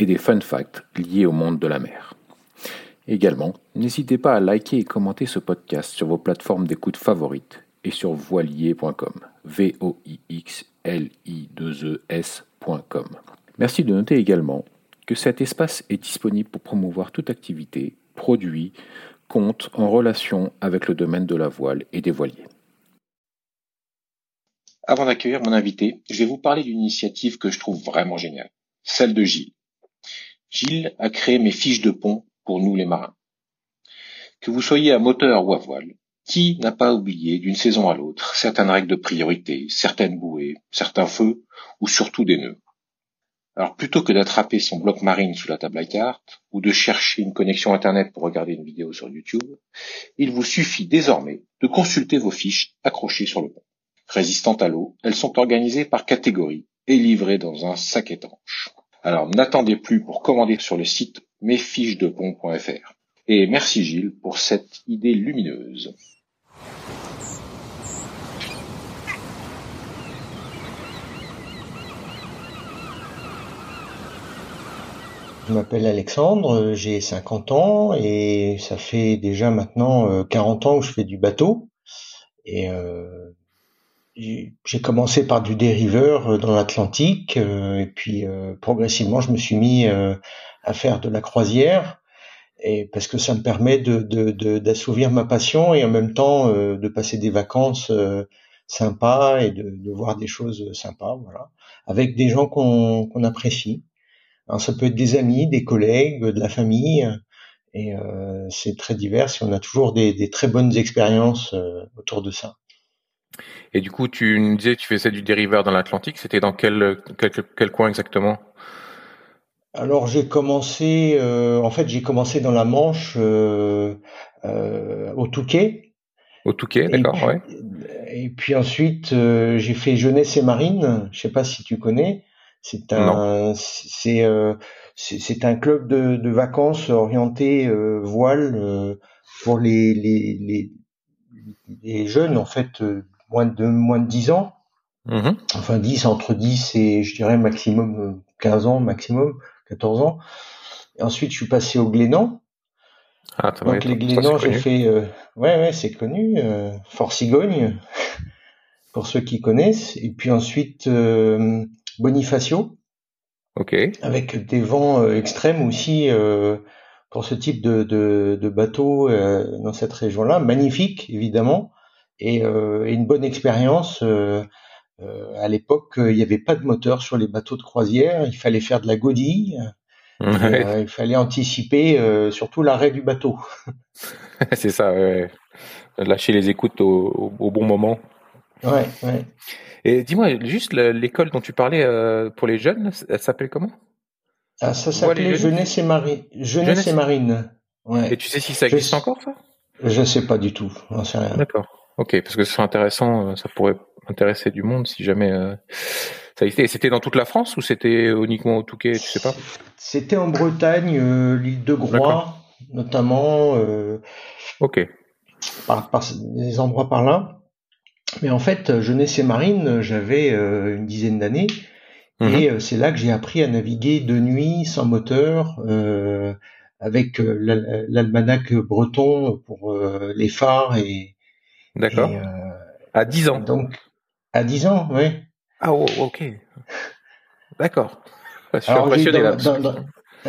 et des fun facts liés au monde de la mer. Également, n'hésitez pas à liker et commenter ce podcast sur vos plateformes d'écoute favorites et sur voilier.com. v o i x l i 2 e s.com. Merci de noter également que cet espace est disponible pour promouvoir toute activité, produit, compte en relation avec le domaine de la voile et des voiliers. Avant d'accueillir mon invité, je vais vous parler d'une initiative que je trouve vraiment géniale, celle de Gilles. Gilles a créé mes fiches de pont pour nous les marins. Que vous soyez à moteur ou à voile, qui n'a pas oublié d'une saison à l'autre certaines règles de priorité, certaines bouées, certains feux ou surtout des nœuds? Alors plutôt que d'attraper son bloc marine sous la table à cartes ou de chercher une connexion Internet pour regarder une vidéo sur YouTube, il vous suffit désormais de consulter vos fiches accrochées sur le pont. Résistantes à l'eau, elles sont organisées par catégorie et livrées dans un sac étanche. Alors n'attendez plus pour commander sur le site mesfichesdepont.fr. Et merci Gilles pour cette idée lumineuse. Je m'appelle Alexandre, j'ai 50 ans et ça fait déjà maintenant 40 ans que je fais du bateau. Et euh, j'ai commencé par du dériveur dans l'Atlantique et puis progressivement je me suis mis à faire de la croisière et parce que ça me permet de d'assouvir ma passion et en même temps de passer des vacances sympas et de, de voir des choses sympas, voilà, avec des gens qu'on qu'on apprécie. Alors ça peut être des amis, des collègues, de la famille, et euh, c'est très divers. Et on a toujours des, des très bonnes expériences euh, autour de ça. Et du coup, tu nous disais que tu faisais du dériveur dans l'Atlantique. C'était dans quel, quel, quel coin exactement? Alors j'ai commencé, euh, en fait j'ai commencé dans la Manche euh, euh, au Touquet. Au Touquet, d'accord, ouais. Et puis ensuite j'ai fait jeunesse et marine. Je sais pas si tu connais. C'est un, c'est c'est un club de, de vacances orienté voile pour les, les, les, les, jeunes en fait moins de moins de 10 ans. Mmh enfin 10 entre 10 et je dirais maximum 15 ans maximum 14 ans. Et ensuite je suis passé au Glénan. Ah, Donc les Glénans j'ai fait ouais ouais c'est connu Fort Cigogne pour ceux qui connaissent et puis ensuite Bonifacio. Ok. Avec des vents euh, extrêmes aussi euh, pour ce type de, de, de bateau euh, dans cette région-là. Magnifique, évidemment, et, et une bonne expérience. à l'époque, il n'y avait pas de moteur sur les bateaux de croisière. Il fallait faire de la godille. il fallait anticiper surtout l'arrêt du bateau. C'est ça, ouais. lâcher les écoutes au, au bon moment. Ouais, ouais. Et dis-moi, juste l'école dont tu parlais euh, pour les jeunes, elle s'appelle comment? Ah, Ça s'appelait Jeunesse et Marine. Jeunesse, et Marine. Ouais. Et tu sais si ça existe encore, ça? Je sais pas du tout. D'accord. Ok, parce que ce serait intéressant, euh, ça pourrait intéresser du monde si jamais euh, ça existait. C'était dans toute la France ou c'était uniquement au Touquet, tu sais pas? C'était en Bretagne, l'île de Groix, notamment. ok. Par, par des endroits par là. Mais en fait, jeunesse et marine, j'avais euh, une dizaine d'années. Mhm. Et euh, c'est là que j'ai appris à naviguer de nuit, sans moteur, euh, avec l'almanach breton pour les phares et. D'accord. à 10 ans. Donc, à 10 ans, oui. Ah, oh, ok. D'accord. Je suis impressionné là.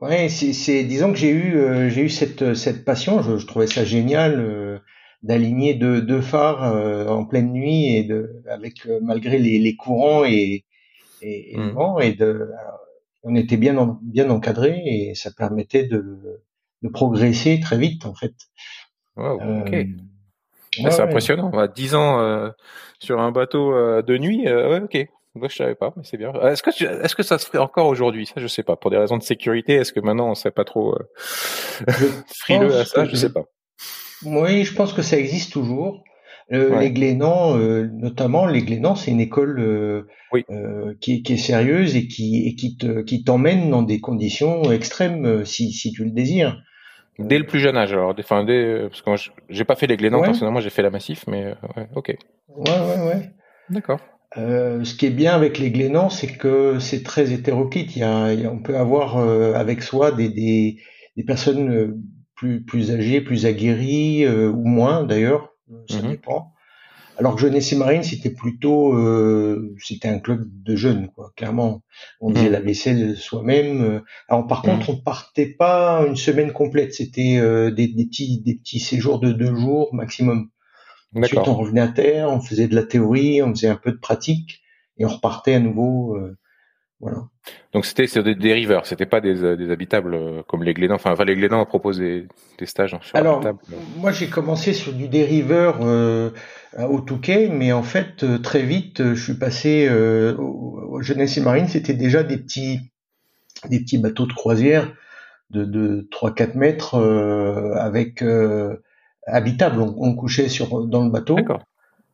ouais, c'est, disons que j'ai eu, j'ai eu cette, cette passion. Je, je trouvais ça génial d'aligner deux, deux phares euh, en pleine nuit et de avec euh, malgré les, les, courants et, et, mmh. vent et de on était bien bien encadré et ça permettait de, de progresser très vite en fait. Wow, ok. Euh, c'est impressionnant. 10 ans sur un bateau de nuit, ouais, ok. Moi, je savais pas, mais c'est bien. Est-ce que est-ce que ça se ferait encore aujourd'hui? Ça, je sais pas. Pour des raisons de sécurité, est-ce que maintenant on serait pas trop euh, frileux à ça? Je sais pas. Oui, je pense que ça existe toujours. Euh, Les Glénans, euh, notamment, les Glénans, c'est une école euh, euh, qui, qui, est sérieuse et qui, et qui te, qui t'emmène dans des conditions extrêmes euh, si, si tu le désires. Dès le plus jeune âge, alors, enfin, dès, parce que moi, j'ai pas fait les Glénans personnellement, j'ai fait la Massif, mais ouais, ok. Ouais, ouais, ouais. D'accord. Euh, ce qui est bien avec les Glénans, c'est que c'est très hétéroclite. Il y a, on peut avoir euh, avec soi des, des, des, personnes plus, plus âgées, plus aguerries ou moins d'ailleurs ça mhm. dépend. Alors que Jeunesse et Marine, c'était plutôt, euh, c'était un club de jeunes, quoi. Clairement, on faisait mhm. la vaisselle soi-même. Alors par contre, mhm. on partait pas une semaine complète. C'était euh, des, des, petits, des petits séjours de deux jours maximum. Ensuite, on revenait à terre, on faisait de la théorie, on faisait un peu de pratique, et on repartait à nouveau. Euh, voilà. Donc c'était des, des rivers, c'était pas des, euh, des, habitables euh, comme les Glénans. Enfin, les Glénans proposent des, des stages sur Alors, moi j'ai commencé sur du dériveur euh, au Touquet, mais en fait très vite je suis passé euh, au, Jeunesse et Marine. C'était déjà des petits des petits bateaux de croisière de, de 3-4 mètres avec habitables. On, on, couchait sur dans le bateau.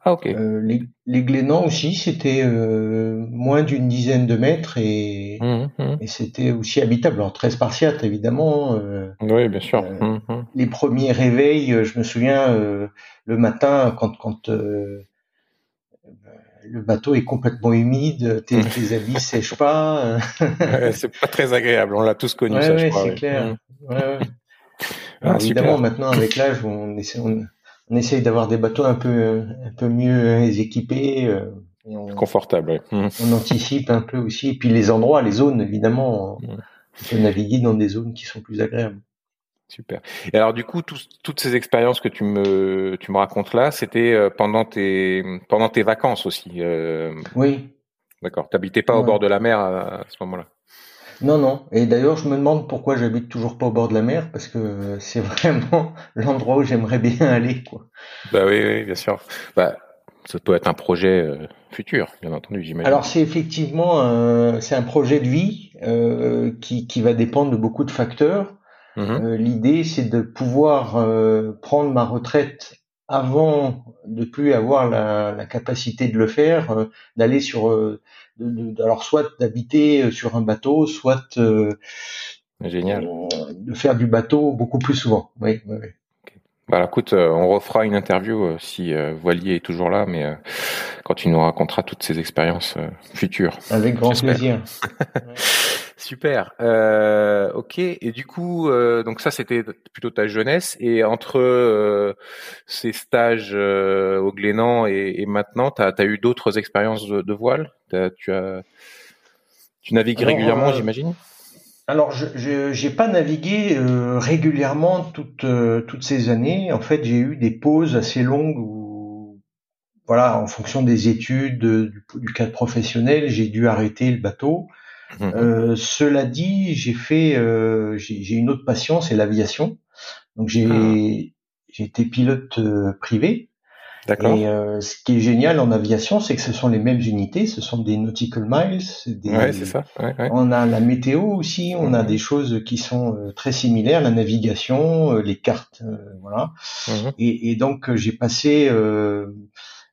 Ah, euh, les, les Glénans aussi, c'était euh, moins d'une dizaine de mètres et, mmh, mmh. et c'était aussi habitable. Alors très spartiate évidemment. Euh, oui, bien sûr. Mmh, les premiers réveils, je me souviens le matin quand quand le bateau est complètement humide, tes, tes habits sèchent pas. c'est pas très agréable. On l'a tous connu, ouais, ça, je crois. C'est clair. Ah, évidemment, maintenant avec l'âge, on essaie. On, on essaye d'avoir des bateaux un peu un peu mieux équipés. Euh, on, Confortable. Mmh. On anticipe un peu aussi. Et puis les endroits, les zones, évidemment, on, mmh. peut naviguer dans des zones qui sont plus agréables. Super. Et alors du coup, toutes ces expériences que tu me tu me racontes là, c'était euh, pendant tes pendant tes vacances aussi. Euh... Oui. D'accord. T'habitais pas au bord de la mer à ce moment-là? Non, non. Et d'ailleurs, je me demande pourquoi j'habite toujours pas au bord de la mer, parce que c'est vraiment l'endroit où j'aimerais bien aller, quoi. Bah oui, oui, bien sûr. Bah, ça peut être un projet euh, futur, bien entendu, j'imagine. Alors c'est effectivement un, c'est un projet de vie euh, qui, qui va dépendre de beaucoup de facteurs. Euh, l'idée, c'est de pouvoir prendre ma retraite avant de plus avoir la, la capacité de le faire, d'aller sur de, alors soit d'habiter euh, sur un bateau, soit euh, Génial. de faire du bateau beaucoup plus souvent. Oui, oui, oui. Bah, écoute, euh, on refera une interview si Voilier est toujours là, mais quand tu nous raconteras toutes ces expériences futures. Avec grand plaisir. Super. Euh, ok. Et du coup, euh, donc ça c'était plutôt ta jeunesse. Et entre euh, ces stages euh, au Glénan et, et maintenant, tu as, eu d'autres expériences de, de voile? Tu as, tu navigues régulièrement, j'imagine? Alors, je n'ai pas navigué régulièrement toutes toutes ces années. En fait, j'ai eu des pauses assez longues où, voilà, en fonction des études, du, du cadre professionnel, j'ai dû arrêter le bateau. Mhm. Euh, cela dit, j'ai fait, euh, j'ai une autre passion, c'est l'aviation. Donc j'ai ah. j'ai été pilote euh, privé. D'accord. Et euh, ce qui est génial en aviation, c'est que ce sont les mêmes unités, ce sont des nautical miles. Des, ouais, c'est ça. Ouais, ouais. On a la météo aussi, on a mhm. des choses qui sont euh, très similaires, la navigation, les cartes, voilà. Mhm. Et, et, donc j'ai passé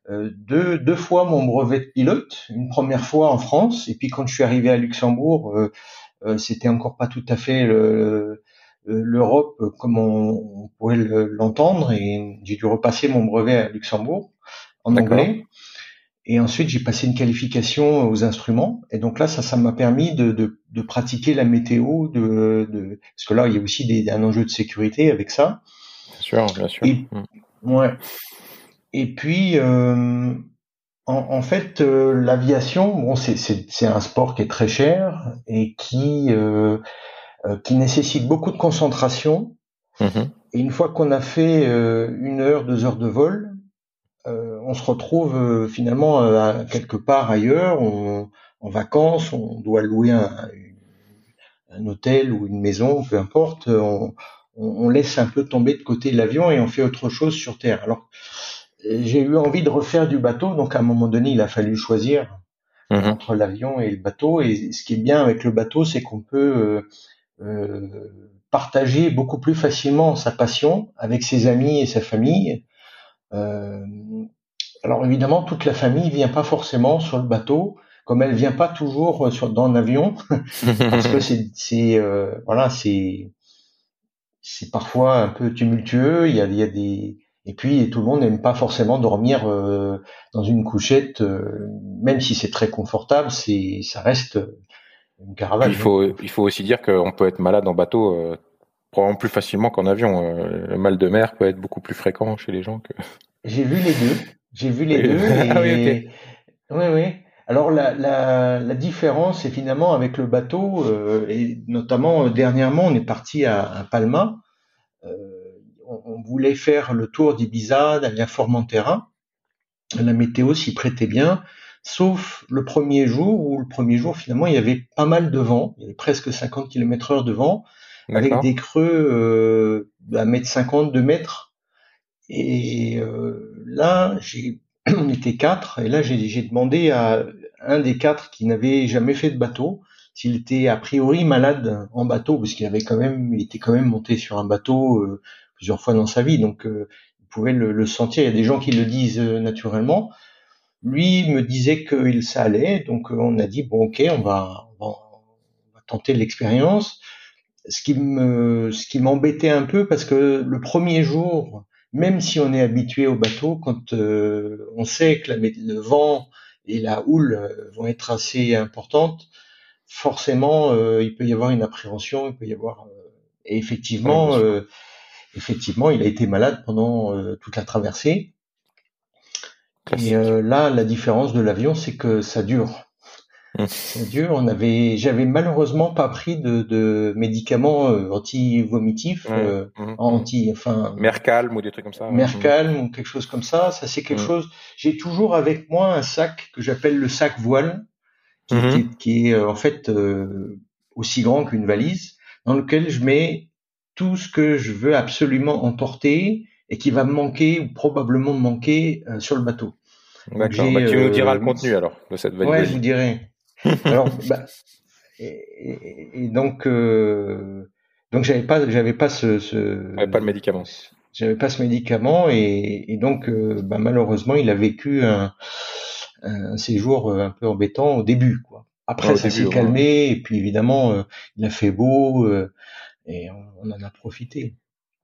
euh, deux, deux fois mon brevet de pilote, une première fois en France, et puis quand je suis arrivé à Luxembourg, euh, euh c'était encore pas tout à fait l'Europe comme on, pourrait l'entendre, et j'ai dû repasser mon brevet à Luxembourg en anglais. Et ensuite, j'ai passé une qualification aux instruments. Et donc là, ça, ça m'a permis de, de, de, pratiquer la météo, de, de, parce que là, il y a aussi des, un enjeu de sécurité avec ça. Bien sûr, bien sûr. Et, mm. Ouais. Et puis, euh, en, fait, euh, l'aviation, bon, c'est un sport qui est très cher et qui euh, qui nécessite beaucoup de concentration. Mm-hmm. Et une fois qu'on a fait une heure, deux heures de vol, on se retrouve finalement à quelque part ailleurs, en vacances, on doit louer un, un, hôtel ou une maison, peu importe. On, on, laisse un peu tomber de côté l'avion et on fait autre chose sur Terre. Alors j'ai eu envie de refaire du bateau, donc à un moment donné, il a fallu choisir. mhm. entre l'avion et le bateau. Et ce qui est bien avec le bateau, c'est qu'on peut partager beaucoup plus facilement sa passion avec ses amis et sa famille. alors évidemment, toute la famille vient pas forcément sur le bateau, comme elle vient pas toujours sur, dans l'avion, parce que c'est, voilà, c'est c'est parfois un peu tumultueux. Il y a, il y a des et puis tout le monde n'aime pas forcément dormir euh, dans une couchette, euh, même si c'est très confortable. C'est ça reste une caravane. Il faut il faut aussi dire qu'on peut être malade en bateau euh, probablement plus facilement qu'en avion. le mal de mer peut être beaucoup plus fréquent chez les gens que. J'ai vu les deux. J'ai vu les deux. ah oui, oui, oui. Alors la, la, la, différence, c'est finalement avec le bateau, euh, et notamment euh, dernièrement, on est parti à, à Palma. Euh, on, on, voulait faire le tour d'Ibiza, d'aller à Formentera. La météo s'y prêtait bien, sauf le premier jour où le premier jour finalement il y avait pas mal de vent, il y avait presque 50 km heure de vent, avec des creux euh, à mètre 50, 2 mètres. Et euh, là, j'ai on était quatre, et là j'ai demandé à un des quatre qui n'avait jamais fait de bateau s'il était a priori malade en bateau, parce qu'il avait quand même, il était quand même monté sur un bateau euh, plusieurs fois dans sa vie, donc euh, il pouvait le, sentir. Il y a des gens qui le disent euh, naturellement. Lui me disait que ça allait, donc on a dit bon ok, on va, on va tenter l'expérience. Ce qui me, ce qui m'embêtait un peu parce que le premier jour, même si on est habitué au bateau, quand euh, on sait que le vent et la houle euh, vont être assez importantes, forcément, euh, il peut y avoir une appréhension, il peut y avoir. et effectivement, effectivement, il a été malade pendant toute la traversée. Et là, la différence de l'avion, c'est que ça dure. C'est dur. On avait, j'avais malheureusement pas pris de, de médicaments euh, anti-vomitifs, euh, mmh, mmh. anti, enfin. Mercalm ou des trucs comme ça. Mercalm ou quelque chose comme ça. Ça c'est quelque mmh. chose. J'ai toujours avec moi un sac que j'appelle le sac voile, qui, qui, est euh, en fait aussi grand qu'une valise, dans lequel je mets tout ce que je veux absolument emporter et qui va me manquer ou probablement me manquer sur le bateau. D'accord. Bah, tu nous diras le contenu alors de cette valise. Ouais, je vous dirai. Alors, bah, et, donc, euh, donc j'avais pas, j'avais pas ce, ce pas le médicament. J'avais pas ce médicament et, et donc, euh, bah, malheureusement, il a vécu un, un séjour euh, un peu embêtant au début, quoi. Après, ça s'est calmé et puis évidemment, euh, il a fait beau et on en a profité.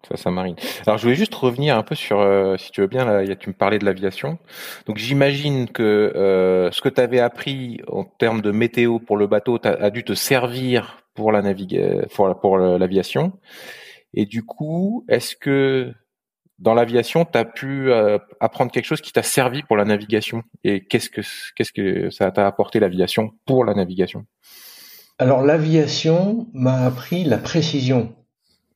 Ça, ça marine. Alors, je voulais juste revenir un peu sur, euh, si tu veux bien, là, tu me parlais de l'aviation. Donc, j'imagine que euh, ce que tu avais appris en termes de météo pour le bateau a, dû te servir pour la pour l'aviation. Et du coup, est-ce que dans l'aviation, tu as pu euh, apprendre quelque chose qui t'a servi pour la navigation? Et qu'est-ce que qu'est-ce que ça t'a apporté l'aviation pour la navigation? Alors, l'aviation m'a appris la précision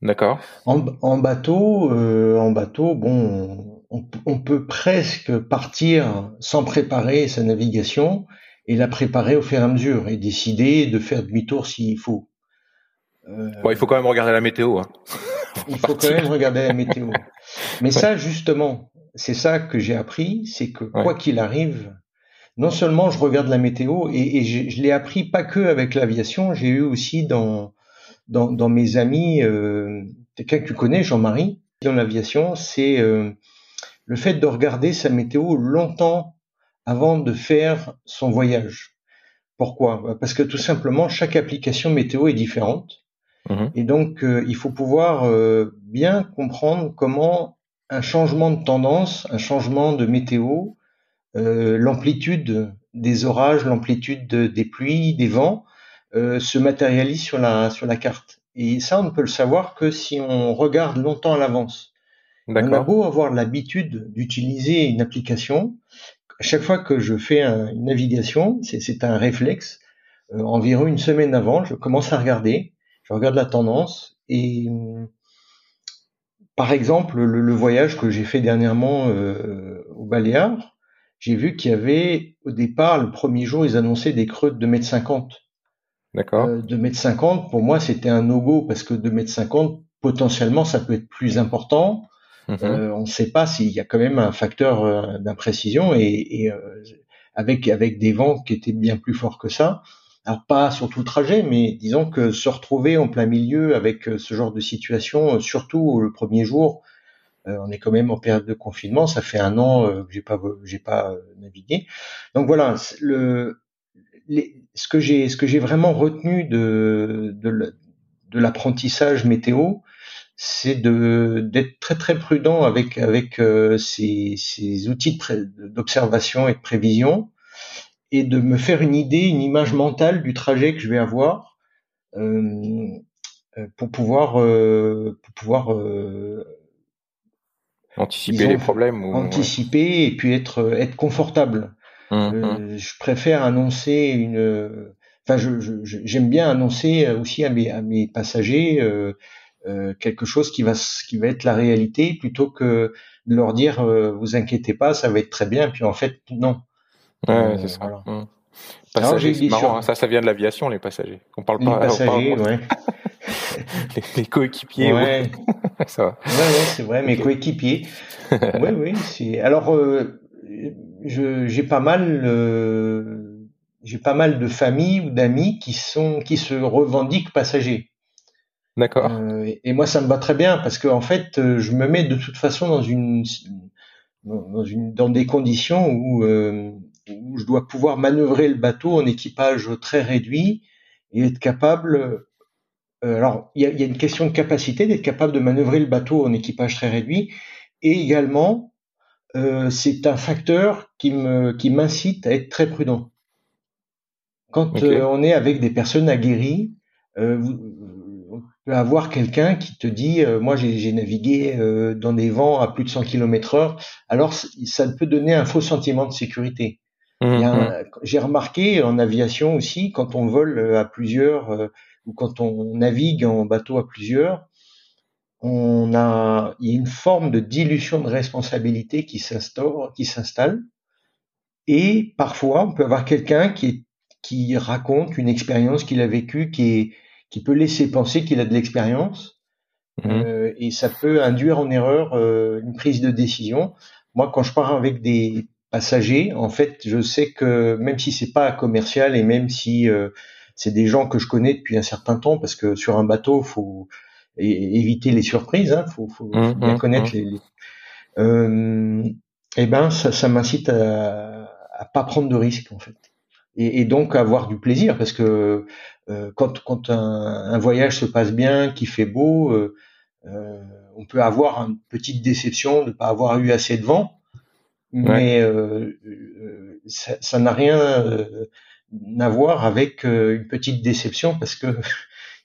D'accord. En, bateau, euh, en bateau, bon, on, peut presque partir sans préparer sa navigation et la préparer au fur et à mesure et décider de faire demi-tour s'il faut. Euh, bon, il faut quand même regarder la météo. Hein. il faut quand même regarder la météo. Mais ça, justement, c'est ça que j'ai appris, c'est que quoi qu'il arrive, non seulement je regarde la météo et, je, je l'ai appris pas que avec l'aviation, j'ai eu aussi dans dans, dans mes amis, euh, quelqu'un que tu connais, Jean-Marie, dans l'aviation, c'est euh, le fait de regarder sa météo longtemps avant de faire son voyage. Pourquoi? Parce que tout simplement, chaque application météo est différente. Mhm. Et donc, euh, il faut pouvoir euh, bien comprendre comment un changement de tendance, un changement de météo, l'amplitude des orages, l'amplitude des pluies, des vents, euh, se matérialise sur la, sur la carte. Et ça, on ne peut le savoir que si on regarde longtemps à l'avance. On a beau avoir l'habitude d'utiliser une application, à chaque fois que je fais une navigation, c'est un réflexe. Euh, environ une semaine avant, je commence à regarder, je regarde la tendance et par exemple le, voyage que j'ai fait dernièrement euh, au Baléares, j'ai vu qu'il y avait au départ le premier jour ils annonçaient des creux de 2 mètres 50 D'accord. Euh, 2 mètres 50, pour moi, c'était un no-go parce que 2 mètres 50, potentiellement, ça peut être plus important. Mhm. Euh, on ne sait pas s'il y a quand même un facteur euh, d'imprécision et, et euh, avec avec des vents qui étaient bien plus forts que ça. Alors pas sur tout le trajet, mais disons que se retrouver en plein milieu avec ce genre de situation, surtout le premier jour, on est quand même en période de confinement, ça fait un an que j'ai pas j'ai pas navigué. Donc voilà, le ce que j'ai ce que j'ai vraiment retenu de de l'apprentissage météo, c'est de d'être très très prudent avec avec euh, ces, ces, outils d'observation et de prévision et de me faire une idée, une image mentale du trajet que je vais avoir euh, euh pour pouvoir euh, pour pouvoir anticiper les problèmes ou... anticiper et puis être être confortable. Mmh, mmh. je préfère annoncer une enfin j'aime je, j'aime bien annoncer aussi à mes à mes passagers euh, quelque chose qui va qui va être la réalité plutôt que de leur dire euh, vous inquiétez pas ça va être très bien puis en fait non ouais, euh, c'est ça mmh. Passagers, c'est marrant, hein. ça, ça vient de l'aviation, les passagers. On parle pas. Les passagers, ouais. les, coéquipiers, ouais. ça va. Ouais, ouais, c'est vrai, mes coéquipiers. oui, oui. C'est. Alors, je, j'ai pas mal, j'ai pas mal de familles ou d'amis qui sont, qui se revendiquent passagers. D'accord. Euh, et, moi, ça me va très bien parce que en fait, euh, je me mets de toute façon dans une dans, une, dans des conditions où, euh, où je dois pouvoir manœuvrer le bateau en équipage très réduit et être capable. alors, il y a, y a, une question de capacité d'être capable de manœuvrer le bateau en équipage très réduit et également c'est un facteur qui me qui m'incite à être très prudent. Quand on est avec des personnes aguerries, euh, peut avoir quelqu'un qui te dit euh, moi j'ai navigué euh, dans des vents à plus de 100 km heure alors ça peut donner un faux sentiment de sécurité mmh, mmh. j'ai remarqué en aviation aussi quand on vole euh, à plusieurs ou quand on navigue en bateau à plusieurs on a il y a une forme de dilution de responsabilité qui s'instaure qui s'installe et parfois on peut avoir quelqu'un qui qui raconte une expérience qu'il a vécue qui est qui peut laisser penser qu'il a de l'expérience mhm. euh, et ça peut induire en erreur euh, une prise de décision. Moi, quand je pars avec des passagers, en fait, je sais que même si c'est pas commercial et même si euh, c'est des gens que je connais depuis un certain temps, parce que sur un bateau, faut éviter les surprises, hein, faut, faut, mhm, bien mhm, connaître les. les... Euh, eh ben, ça, ça m'incite à, à pas prendre de risques en fait et, et, donc avoir du plaisir parce que euh, quand, quand un, un, voyage se passe bien, qu'il fait beau, euh, euh, on peut avoir une petite déception de ne pas avoir eu assez de vent, mais euh, euh, ça n'a rien à voir avec une petite déception parce que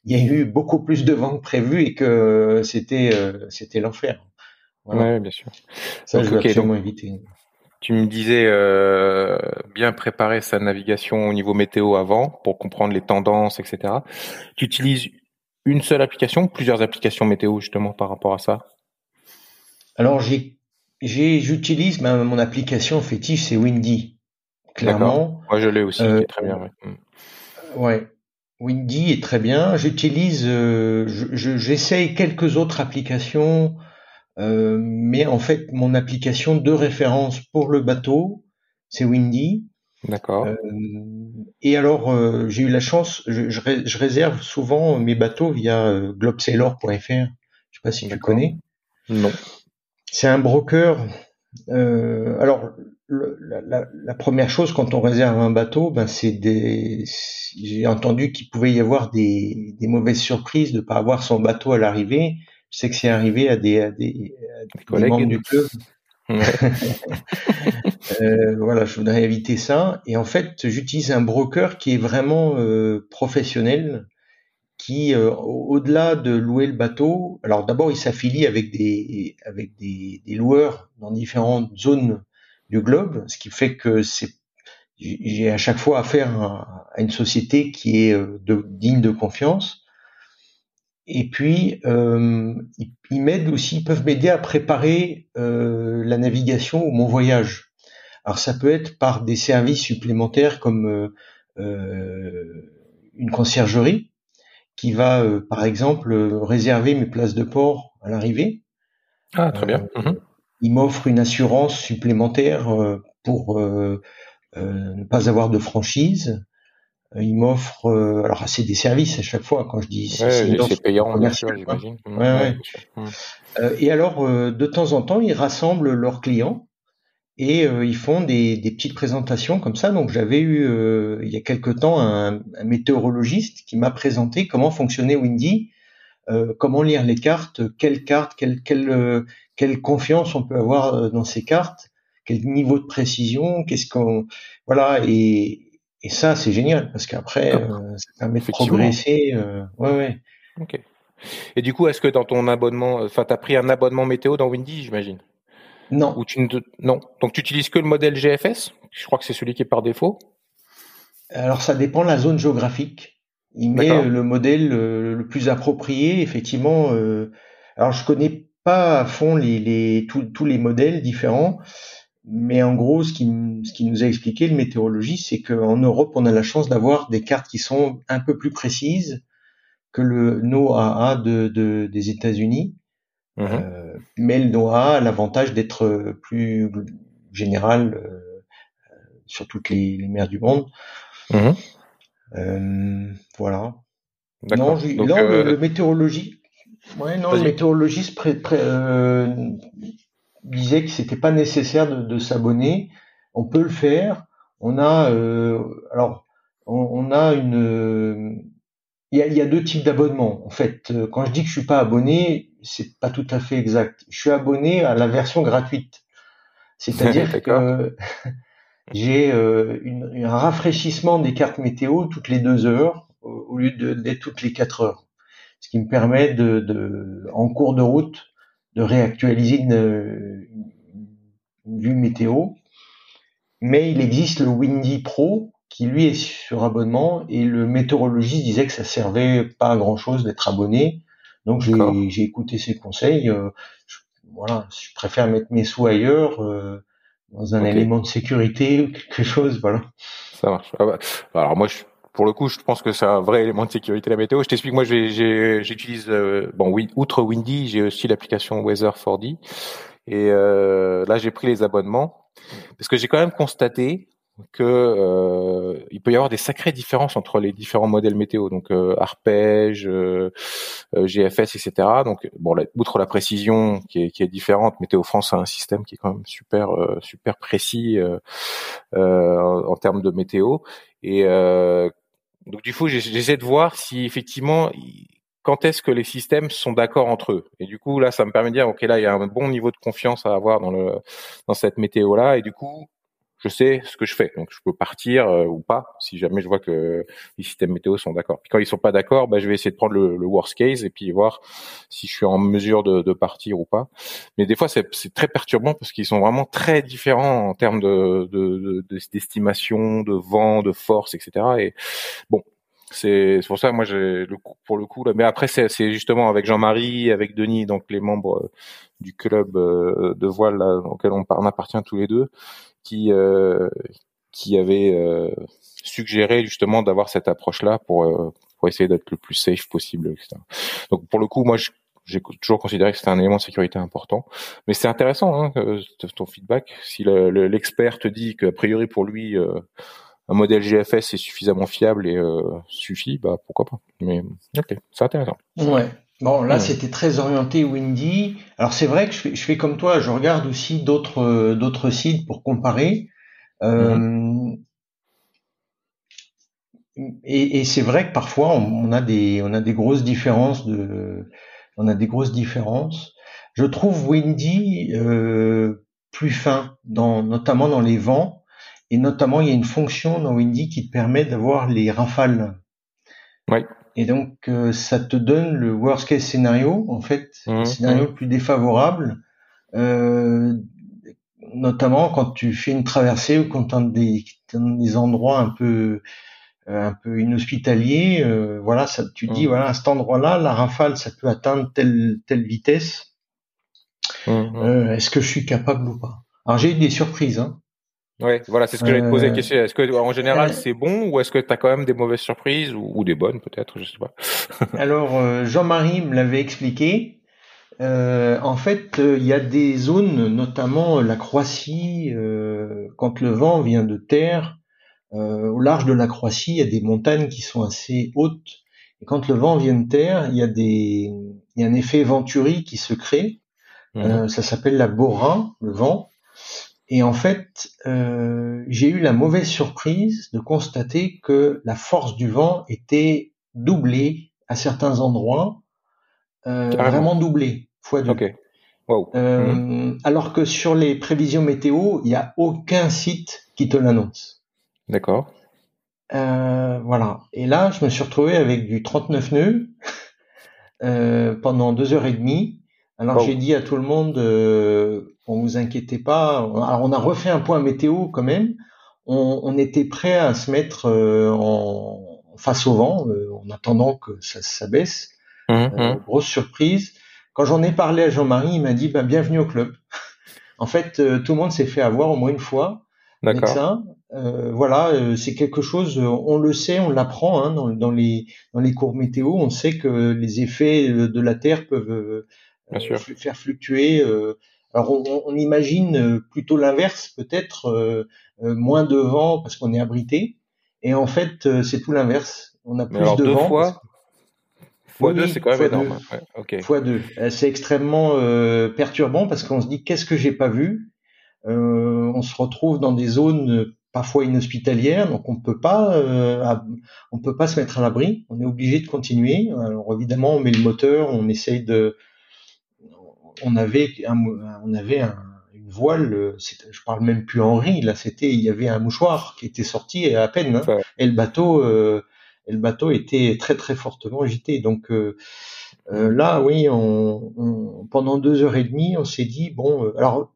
il y a eu beaucoup plus de vent que prévu et que c'était c'était l'enfer. Voilà. Ouais, bien sûr. Ça, je veux absolument éviter. Tu me disais euh, bien préparer sa navigation au niveau météo avant pour comprendre les tendances, etc. Tu utilises une seule application, plusieurs applications météo justement par rapport à ça? Alors j'ai, j'utilise mon application fétiche, c'est Windy. Clairement. Moi je l'ai aussi, euh, très bien. Ouais. Mm. ouais. Windy est très bien. J'utilise, euh, j'essaye quelques autres applications euh, mais en fait, mon application de référence pour le bateau, c'est Windy. D'accord. Euh, et alors, euh, j'ai eu la chance, je, je, réserve souvent mes bateaux via globsailor.fr. Je sais pas si tu connais. Non. C'est un broker. alors, la, la, la, première chose quand on réserve un bateau, ben c'est des. J'ai entendu qu'il pouvait y avoir des, des mauvaises surprises de pas avoir son bateau à l'arrivée je sais que c'est arrivé à des, à des, membres du club. euh, voilà, je voudrais éviter ça. Et en fait, j'utilise un broker qui est vraiment euh, professionnel, qui, euh, au-delà de louer le bateau, alors d'abord, il s'affilie avec des avec des, des, loueurs dans différentes zones du globe, ce qui fait que c'est j'ai à chaque fois affaire à, une société qui est euh, de, digne de confiance. Et puis, euh, ils, m'aident aussi, ils peuvent m'aider à préparer euh, la navigation ou mon voyage. Alors, ça peut être par des services supplémentaires comme euh, une conciergerie qui va, par exemple, réserver mes places de port à l'arrivée. Ah, très bien. Mhm. Il m'offre une assurance supplémentaire pour ne pas avoir de franchise. Il m'offre, alors c'est des services à chaque fois quand je dis c'est payant, bien sûr, j'imagine. Ouais, ouais. et alors, de temps en temps, ils rassemblent leurs clients et euh, ils font des, des, petites présentations comme ça. Donc j'avais eu euh, il y a quelque temps un, un météorologiste qui m'a présenté comment fonctionnait Windy, euh, comment lire les cartes, quelles cartes, quelle, quelle, quelle confiance on peut avoir dans ces cartes, quel niveau de précision, qu'est-ce qu'on voilà et, et ça c'est génial parce qu'après ça permet de progresser. ouais ouais. Ok. Et du coup, est-ce que dans ton abonnement, enfin, t'as pris un abonnement météo dans Windy, j'imagine? Non. Ou tu ne non. Donc tu utilises que le modèle GFS Je crois que c'est celui qui est par défaut. Alors ça dépend de la zone géographique. Il met le modèle euh, le plus approprié, effectivement. Euh, alors je connais pas à fond les, les tous les modèles différents, mais en gros, ce qui, ce qui nous a expliqué le météorologiste, c'est qu'en Europe, on a la chance d'avoir des cartes qui sont un peu plus précises que le NOAA de, de, des États-Unis. Mmh euh, mais le NOAA a l'avantage d'être plus général euh, sur toutes les, les, mers du monde. Mmh euh, voilà. Non, non le, le, météorologiste, ouais, non, le météorologiste pré, pré, disait que c'était pas nécessaire de, de s'abonner. On peut le faire. On a, alors, on, on, a une il y a, y a deux types d'abonnements. En fait, euh, quand je dis que je suis pas abonné, c'est pas tout à fait exact. Je suis abonné à la version gratuite. C'est-à-dire que j'ai euh, une, un rafraîchissement des cartes météo toutes les deux heures au lieu d'être toutes les quatre heures. Ce qui me permet de, de en cours de route, de réactualiser une, une vue météo. Mais il existe le Windy Pro qui lui est sur abonnement et le météorologiste disait que ça servait pas à grand chose d'être abonné. Donc j'ai écouté ses conseils. Euh, je, voilà, je préfère mettre mes sous ailleurs euh, dans un élément de sécurité ou quelque chose. Voilà. Ça marche. Ah bah, alors moi, je, pour le coup, je pense que c'est un vrai élément de sécurité la météo. Je t'explique. Moi, j'utilise euh, bon oui, outre Windy, j'ai aussi l'application Weather 4D. Et euh, là, j'ai pris les abonnements parce que j'ai quand même constaté que euh, il peut y avoir des sacrées différences entre les différents modèles météo, donc euh, arpège, euh, euh GFS, etc. Donc bon, outre la précision qui est, qui est, différente, Météo France a un système qui est quand même super euh, super précis euh, en termes de météo. Et donc du coup, j'essaie de voir si effectivement quand est-ce que les systèmes sont d'accord entre eux. Et du coup, là, ça me permet de dire, ok, là, il y a un bon niveau de confiance à avoir dans le dans cette météo là, et du coup, je sais ce que je fais. Donc je peux partir euh, ou pas si jamais je vois que les systèmes météo sont d'accord. Puis quand ils sont pas d'accord, bah, je vais essayer de prendre le, worst case et puis voir si je suis en mesure de, de partir ou pas. Mais des fois c'est très perturbant parce qu'ils sont vraiment très différents en termes de d'estimation, de, de, vent, de force, etc. Et bon, c'est pour ça moi j'ai pour le coup là mais après c'est justement avec Jean-Marie avec Denis donc les membres euh, du club euh, de voile là, auquel on, on appartient tous les deux qui euh, qui avait euh, suggéré justement d'avoir cette approche-là pour euh, pour essayer d'être le plus safe possible, etc. Donc pour le coup, moi, j'ai toujours considéré que c'était un élément de sécurité important. Mais c'est intéressant hein, ton feedback. Si l'expert te dit qu'a priori pour lui un modèle GFS est suffisamment fiable et euh, suffit, bah pourquoi pas. Mais ok, c'est intéressant. Ouais. Bon, là, c'était très orienté Windy. Alors, c'est vrai que je fais, je fais, comme toi, je regarde aussi d'autres euh, d'autres sites pour comparer. Euh, mhm. Et, et c'est vrai que parfois, on, a des on a des grosses différences de on a des grosses différences. Je trouve Windy euh, plus fin, dans, notamment dans les vents, et notamment il y a une fonction dans Windy qui te permet d'avoir les rafales. Oui. Et donc, euh, ça te donne le worst case scénario, en fait, le mmh, scénario mmh. le plus défavorable, euh, notamment quand tu fais une traversée ou quand tu as des, des endroits un peu euh, un peu inhospitaliers, euh, voilà, ça, tu dis, mmh. voilà, à cet endroit-là, la rafale, ça peut atteindre telle telle vitesse. Est-ce que je suis capable ou pas? Alors j'ai eu des surprises, hein. Ouais, voilà, c'est ce que j'allais te poser la question. Est-ce que en général c'est bon ou est-ce que tu as quand même des mauvaises surprises ou, des bonnes peut-être, je sais pas. Alors euh, Jean-Marie me l'avait expliqué. en fait, il y a des zones, notamment la Croatie, quand le vent vient de terre, au large de la Croatie, il y a des montagnes qui sont assez hautes. Et quand le vent vient de terre, il y a des, il y a un effet venturi qui se crée. Mhm. ça s'appelle la bora, le vent. Et en fait, euh, j'ai eu la mauvaise surprise de constater que la force du vent était doublée à certains endroits, euh, vraiment doublée, fois deux. Euh, mhm. Alors que sur les prévisions météo, il n'y a aucun site qui te l'annonce. D'accord. voilà. Et là, je me suis retrouvé avec du 39 nœuds pendant deux heures et demie. Alors j'ai dit à tout le monde, on vous inquiétez pas. Alors on a refait un point météo quand même. On, était prêt à se mettre euh, en face au vent euh, en attendant que ça, baisse. Mmh, euh, mmh. grosse surprise. Quand j'en ai parlé à Jean-Marie, il m'a dit bah, bienvenue au club. en fait, tout le monde s'est fait avoir au moins une fois avec ça. voilà, c'est quelque chose. On le sait, on l'apprend hein, dans, les dans les cours météo. On sait que les effets de la Terre peuvent faire fluctuer alors on, imagine euh, plutôt l'inverse, peut-être euh, euh, moins de vent parce qu'on est abrité, et en fait c'est tout l'inverse. On a plus de deux vent. Fois, fois deux, c'est quand même énorme. Fois deux, c'est extrêmement perturbant parce qu'on se dit qu'est-ce que j'ai pas vu? on se retrouve dans des zones parfois inhospitalières, donc on peut pas, on peut pas se mettre à l'abri. On est obligé de continuer. Alors évidemment, on met le moteur, on essaye de on avait on avait une voile, euh, je parle même plus en riz, là c'était, il y avait un mouchoir qui était sorti à peine, hein. et le bateau, euh, le bateau était très très fortement agité. Donc euh, là, oui, on, pendant deux heures et demie, on s'est dit bon, alors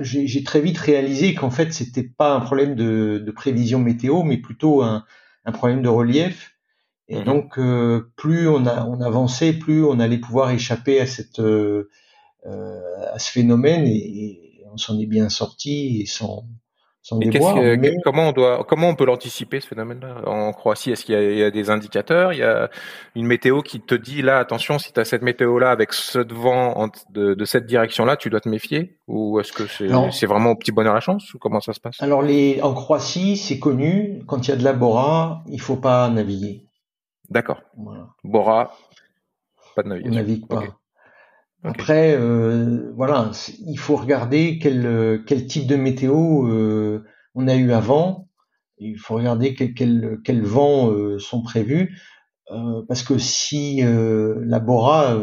j'ai très vite réalisé qu'en fait c'était pas un problème de, prévision météo, mais plutôt un, problème de relief. Et mmh donc plus on, a, on avançait, plus on allait pouvoir échapper à cette euh, à ce phénomène et, on s'en est bien sorti sans, sans comment on doit, comment on peut l'anticiper ce phénomène-là? En Croatie Est-ce qu'il y, a des indicateurs? Il y a une météo qui te dit là, attention, si tu as cette météo-là avec ce vent de, cette direction-là, tu dois te méfier? Ou est-ce que c'est vraiment au petit bonheur à chance? Ou comment ça se passe? Alors les, en Croatie, c'est connu, quand il y a de la Bora, il faut pas naviguer. D'accord. Bora, pas de navigation. On navigue pas. Après, euh, voilà, il faut regarder quel, quel type de météo euh, on a eu avant. Il faut regarder quels quel, quel vents euh, sont prévus. parce que si la Bora,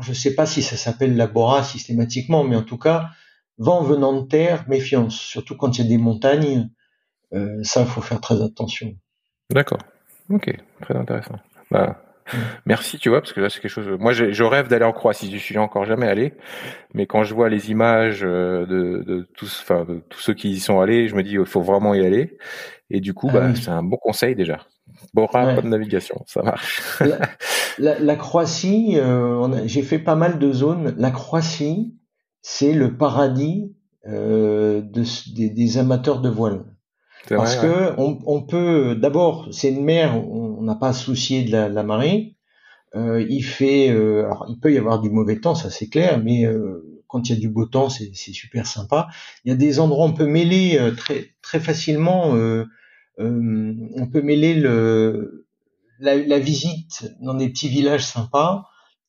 je ne sais pas si ça s'appelle la Bora systématiquement, mais en tout cas, vent venant de terre, méfiance. Surtout quand il y a des montagnes, ça, il faut faire très attention. D'accord. Ok, très intéressant. Bah, Merci, tu vois, parce que là, c'est quelque chose. Moi, je rêve d'aller en Croatie. Je suis encore jamais allé, mais quand je vois les images euh, de, de tous, enfin, de tous ceux qui y sont allés, je me dis, il faut vraiment y aller. Et du coup, ah bah, c'est un bon conseil déjà. Bon, pas de navigation, ça marche. la, Croatie, euh, j'ai fait pas mal de zones. La Croatie, c'est le paradis euh, de, des, amateurs de voile. Parce que on, on, peut d'abord, c'est une mer, on n'a pas à soucier de la, marée. Euh, il fait, euh, alors il peut y avoir du mauvais temps, ça c'est clair, mais euh, quand il y a du beau temps, c'est super sympa. Il y a des endroits on peut mêler euh, très très facilement. Euh, on peut mêler le la, la, visite dans des petits villages sympas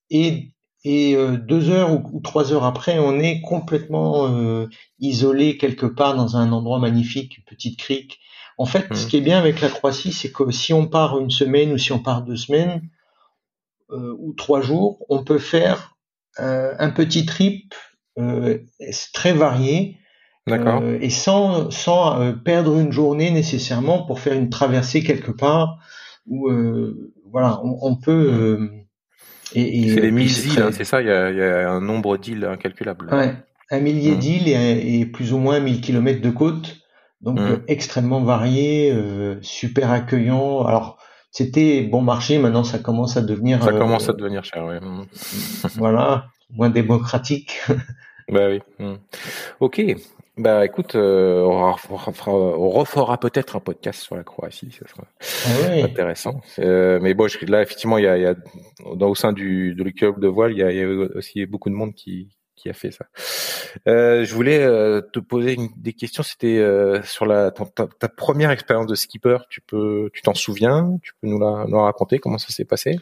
et et deux heures ou, trois heures après, on est complètement isolé quelque part dans un endroit magnifique, une petite crique en fait, ce mmh. qui est bien avec la Croatie, c'est que si on part une semaine ou si on part deux semaines euh, ou trois jours, on peut faire euh, un petit trip euh, très varié et sans, sans perdre une journée nécessairement pour faire une traversée quelque part où voilà, on, peut. Mmh. et, c'est mille îles, hein, c'est ça. Il y, a, un nombre d'îles incalculable. Ouais, un millier mmh. d'îles et, et, plus ou moins 1000 kilomètres de côte. Donc mmh. extrêmement varié, euh, super accueillant. Alors c'était bon marché, maintenant ça commence à devenir. Ça euh, commence à devenir cher, oui. voilà, moins démocratique. bah oui. Mmh. Ok. Bah écoute, euh, on, refera, peut-être un podcast sur la Croatie, ça sera ah intéressant. Euh, mais bon, là effectivement, il y a, il y a dans, au sein du de club de voile, il y, a, il y a aussi beaucoup de monde qui, qui a fait ça. Euh, je voulais euh, te poser une, des questions. C'était euh, sur la ta, ta, première expérience de skipper. Tu peux, tu t'en souviens? Tu peux nous la, nous la raconter? Comment ça s'est passé?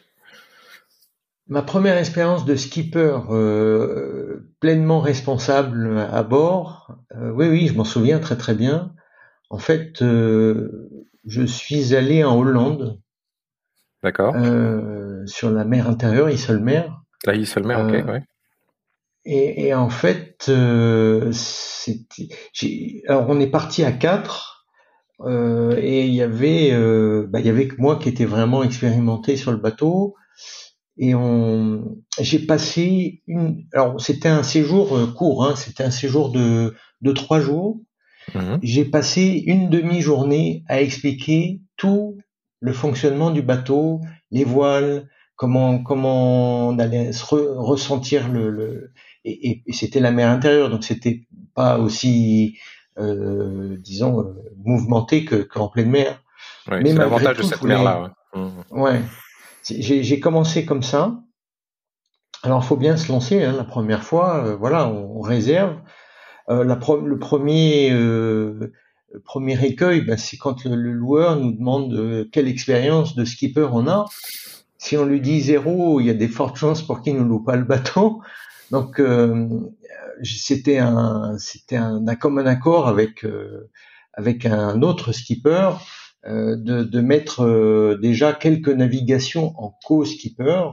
Ma première expérience de skipper euh, pleinement responsable à bord, euh, oui, oui, je m'en souviens très très bien. En fait, euh, je suis allé en Hollande. D'accord. sur la mer intérieure, Isselmer. La Isselmer, ok, ouais. Et, et, en fait, c'était. Alors, on est parti à quatre. et il y avait, bah, il y avait que moi qui était vraiment expérimenté sur le bateau et on j'ai passé une alors c'était un séjour euh, court hein, c'était un séjour de de trois jours mhm. j'ai passé une demi-journée à expliquer tout le fonctionnement du bateau les voiles comment comment on allait se ressentir le, le et, et, c'était la mer intérieure donc c'était pas aussi euh, disons euh, mouvementé que qu'en pleine mer ouais, mais l'avantage de cette mer là ouais. ouais j'ai commencé comme ça. Alors, faut bien se lancer. Hein, la première fois, euh, voilà, on, réserve. Euh, la le premier euh, premier écueil, ben, c'est quand le, loueur nous demande euh, quelle expérience de skipper on a. Si on lui dit zéro, il y a des fortes chances pour qu'il ne loue pas le bateau. Donc c'était un c'était un, un accord avec avec un autre skipper euh, de, de, mettre euh, déjà quelques navigations en co-skipper,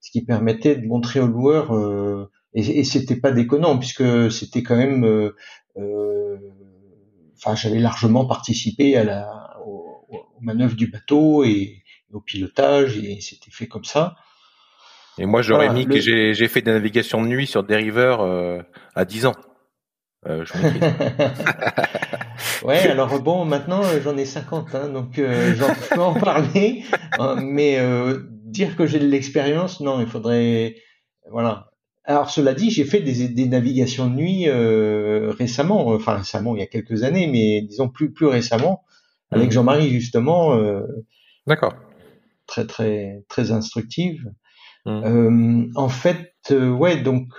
ce qui permettait de montrer au loueur, euh, et, et c'était pas déconnant puisque c'était quand même, enfin j'avais largement participé à la, aux, manœuvres du bateau et, au pilotage et c'était fait comme ça. Et moi, j'aurais mis que j'ai fait des navigations de nuit sur des rivers à 10 ans. Euh, ouais, alors bon, maintenant euh, j'en ai 50, hein, donc euh, j'en peux en parler, hein, mais euh, dire que j'ai de l'expérience, non, il faudrait, voilà. Alors cela dit, j'ai fait des, des, navigations de nuit récemment, enfin récemment, il y a quelques années, mais disons plus plus récemment, avec mmh. Jean-Marie justement. D'accord. Très très très instructive. Mmh. en fait, ouais, donc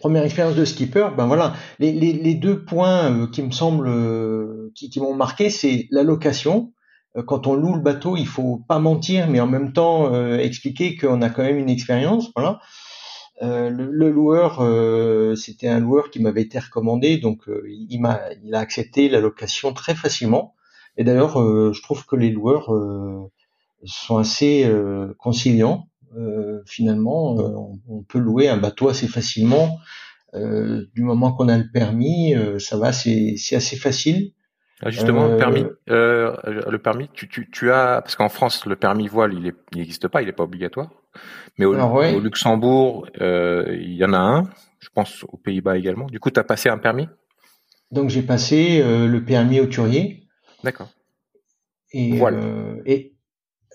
première expérience de skipper, ben voilà, les, les, les deux points euh, qui me semblent, euh, qui, qui m'ont marqué, c'est la location. Euh, quand on loue le bateau, il faut pas mentir, mais en même temps expliquer qu'on a quand même une expérience. Voilà. Le, le, loueur, c'était un loueur qui m'avait été recommandé, donc il m'a, il a accepté la location très facilement. Et d'ailleurs, je trouve que les loueurs sont assez conciliants. Euh, finalement, euh, on, peut louer un bateau assez facilement. Euh, du moment qu'on a le permis, ça va, c'est assez facile. Ah, justement, le permis, le permis, tu, tu, tu as parce qu'en France, le permis voile, il n'existe pas, il n'est pas obligatoire. Mais au, au Luxembourg, il y en a un. Je pense aux Pays-Bas également. Du coup, tu as passé un permis? Donc j'ai passé le permis auturier. D'accord. Et, et,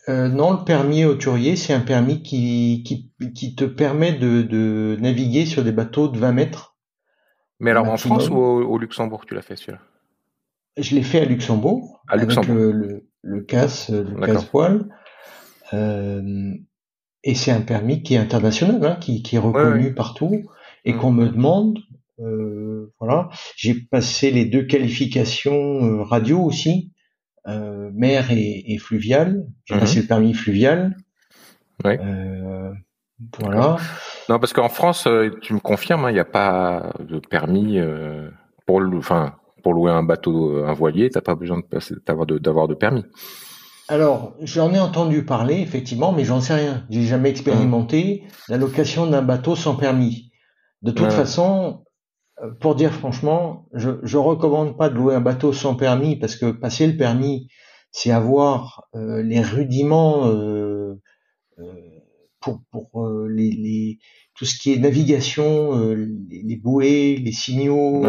euh, non, le permis auturier, c'est un permis qui, qui, qui te permet de, de, naviguer sur des bateaux de 20 mètres. Mais alors en France ou au, Luxembourg, tu l'as fait celui-là? Je l'ai fait à Luxembourg, à Luxembourg. le, le, le casse, le casse-poil. Euh, et c'est un permis qui est international, hein, qui, qui est reconnu partout et mmh. qu'on me demande. Euh, voilà, j'ai passé les deux qualifications radio aussi. Euh, mer et, et fluvial. J'ai mhm. passé le permis fluvial. Ouais. Euh, voilà. Non, parce qu'en France, euh, tu me confirmes, hein, il n'y a pas de permis pour le, enfin, pour louer un bateau, un voilier, t'as pas besoin d'avoir de, permis. Alors, j'en ai entendu parler, effectivement, mais j'en sais rien. J'ai jamais expérimenté la location d'un bateau sans permis. De toute façon, pour dire franchement, je, je recommande pas de louer un bateau sans permis parce que passer le permis, c'est avoir euh, les rudiments euh, euh pour, pour euh, les, les, tout ce qui est navigation, les, les, bouées, les signaux,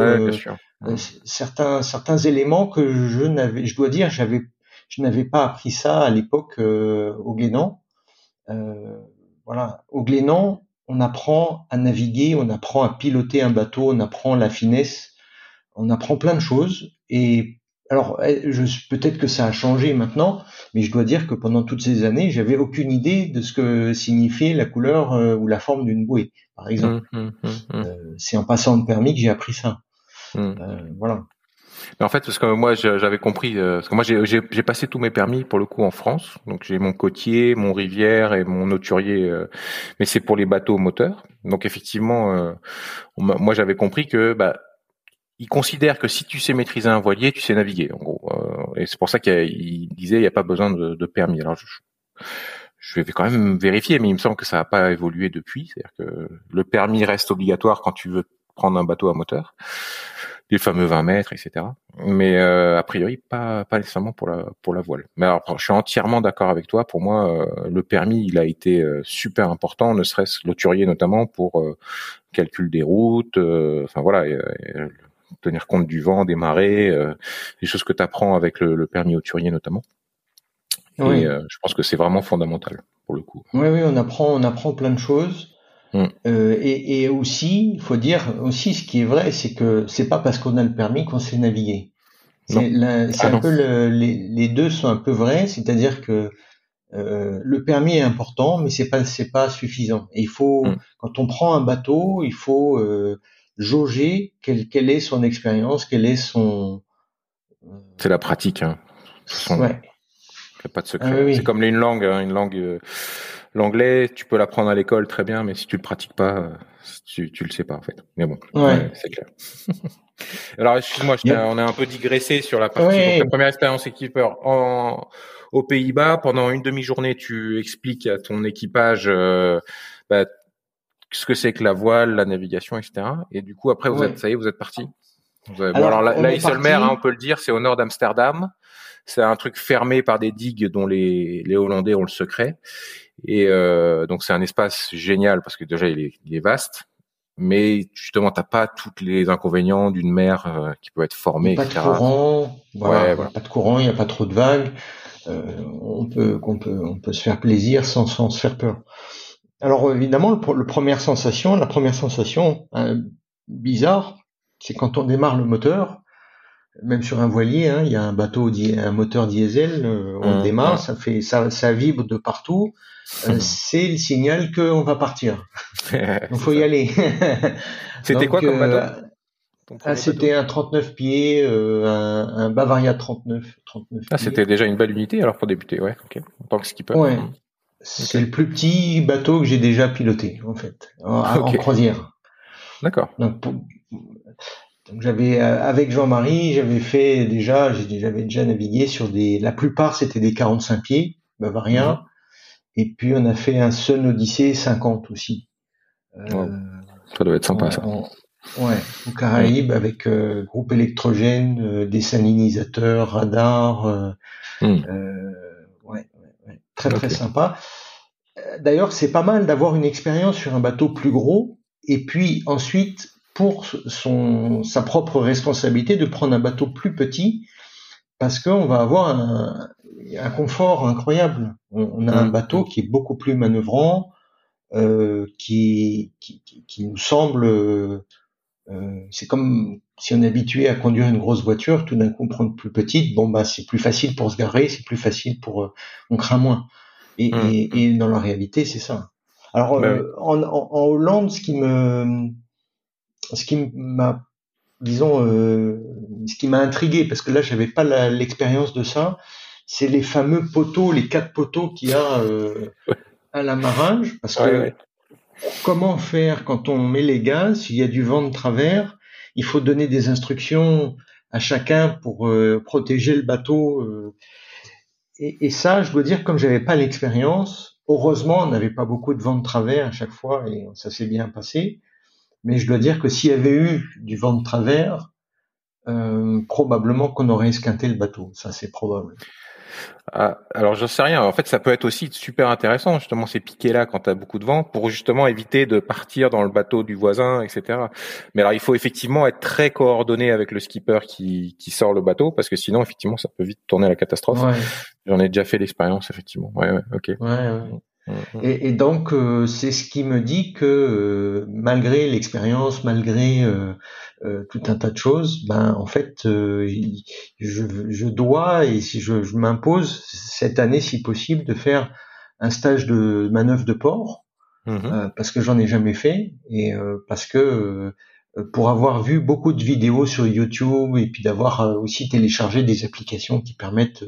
certains certains éléments que je n'avais, je dois dire, j'avais je n'avais pas appris ça à l'époque au Glénan. voilà, au Glénan, on apprend à naviguer, on apprend à piloter un bateau, on apprend la finesse, on apprend plein de choses. Et alors, eh, peut-être que ça a changé maintenant, mais je dois dire que pendant toutes ces années, j'avais aucune idée de ce que signifiait la couleur euh, ou la forme d'une bouée, par exemple. Mmh, mmh, mmh, euh, c'est en passant le permis que j'ai appris ça. Euh, voilà. Mais en fait, parce que moi, j'avais compris, parce que moi, j'ai passé tous mes permis pour le coup en France. Donc, j'ai mon côtier, mon rivière et mon auturier, mais c'est pour les bateaux moteurs. Donc, effectivement, moi, j'avais compris que bah, il considère que si tu sais maîtriser un voilier, tu sais naviguer. En gros, euh, et c'est pour ça qu'il disait il n'y a pas besoin de, de permis. Alors je, je, vais quand même vérifier, mais il me semble que ça n'a pas évolué depuis. C'est-à-dire que le permis reste obligatoire quand tu veux prendre un bateau à moteur, les fameux 20 mètres, etc. Mais euh, a priori pas pas nécessairement pour la pour la voile. Mais alors je suis entièrement d'accord avec toi. Pour moi, euh, le permis il a été euh, super important, ne serait-ce l'auturier notamment pour calcul des routes. Enfin voilà tenir compte du vent, des marées, euh, des choses que tu apprends avec le, permis auturier notamment. Et euh, je pense que c'est vraiment fondamental pour le coup. Oui, oui, on apprend, on apprend plein de choses. Mm. Euh, et, et, aussi, il faut dire aussi ce qui est vrai, c'est que c'est pas parce qu'on a le permis qu'on sait naviguer. C'est ah un peu le, les, les, deux sont un peu vrais, c'est-à-dire que euh, le permis est important, mais c'est pas c'est pas suffisant. Et il faut mm. quand on prend un bateau, il faut euh, jauger quelle, quelle est son expérience, quelle est son. C'est la pratique. Hein. ouais. Il a pas de secret. Ah c'est comme une langue, hein, une langue. L'anglais, tu peux l'apprendre à l'école très bien, mais si tu le pratiques pas, euh, tu, tu le sais pas en fait. Mais bon, ouais. c'est clair. Alors excuse-moi, on a un peu digressé sur la partie. Donc, la première expérience équipeur en aux Pays-Bas pendant une demi-journée, tu expliques à ton équipage euh, bah, ce que c'est que la voile, la navigation, etc. Et du coup, après, vous êtes, ça y est, vous êtes parti. Vous avez... alors, bon, alors la, hein, on peut le dire, c'est au nord d'Amsterdam. C'est un truc fermé par des digues dont les, les Hollandais ont le secret. Et euh, donc c'est un espace génial parce que déjà il est, il est vaste, mais justement t'as pas tous les inconvénients d'une mer euh, qui peut être formée. Pas de courant, voilà, pas de courant, il n'y a pas trop de vagues. Euh, on peut, on peut, on peut se faire plaisir sans, sans se faire peur. Alors évidemment, le, le, première sensation, la première sensation hein, bizarre, c'est quand on démarre le moteur, même sur un voilier, hein, il y a un bateau, un moteur diesel, euh, on mmh, démarre, ça fait, ça, ça vibre de partout. Euh, c'est le signal qu'on va partir. Donc faut y aller. C'était quoi comme bateau ah, C'était un 39 pieds, euh, un, un, Bavaria 39. 39 ah, c'était déjà une belle unité alors pour débuter, ouais. Ok. En tant que skipper. Ouais. Mmh. C'est le plus petit bateau que j'ai déjà piloté, en fait, en, croisière. D'accord. Donc, j'avais euh, avec Jean-Marie, j'avais fait déjà, j'avais déjà navigué sur des, la plupart c'était des 45 pieds bavariens, et puis on a fait un Sun Odyssey 50 aussi. Euh, ça doit être sympa ça. ouais, au Caraïbes avec euh, groupe électrogène, euh, des salinisateurs, radars. Hmm. ouais, très très sympa. D'ailleurs, c'est pas mal d'avoir une expérience sur un bateau plus gros, et puis ensuite, pour son, sa propre responsabilité, de prendre un bateau plus petit, parce qu'on va avoir un, un, confort incroyable. On, a un mmh. bateau qui est beaucoup plus manœuvrant, euh, qui, qui, qui, nous semble... Euh, c'est comme si on est habitué à conduire une grosse voiture, tout d'un coup prendre plus petite, bon bah c'est plus facile pour se garer, c'est plus facile pour euh, on craint moins. Et, mmh. et, et, dans la réalité, c'est ça. Alors bah euh, en, en, Hollande, ce qui me ce qui m'a disons euh, ce qui m'a intrigué parce que là j'avais pas l'expérience de ça, c'est les fameux poteaux, les quatre poteaux qu'il y a euh, à la maringe parce que comment faire quand on met les gaz s'il y a du vent de travers il faut donner des instructions à chacun pour euh, protéger le bateau. Euh. Et, et, ça, je dois dire, comme j'avais pas l'expérience, heureusement, on n'avait pas beaucoup de vent de travers à chaque fois et ça s'est bien passé. Mais je dois dire que s'il y avait eu du vent de travers, euh, probablement qu'on aurait esquinté le bateau. Ça, c'est probable. Ah, alors je sais rien. En fait, ça peut être aussi super intéressant justement ces piquets là quand tu as beaucoup de vent pour justement éviter de partir dans le bateau du voisin, etc. Mais alors il faut effectivement être très coordonné avec le skipper qui, qui sort le bateau parce que sinon effectivement ça peut vite tourner à la catastrophe. J'en ai déjà fait l'expérience effectivement. Ouais, ouais, ok. Ouais, Mhm. Et, donc, euh, c'est ce qui me dit que euh, malgré l'expérience, malgré euh, tout un tas de choses, ben en fait, je, je, dois et si je, je m'impose cette année, si possible, de faire un stage de manœuvre de port mhm. parce que j'en ai jamais fait et parce que pour avoir vu beaucoup de vidéos sur YouTube et puis d'avoir aussi téléchargé des applications qui permettent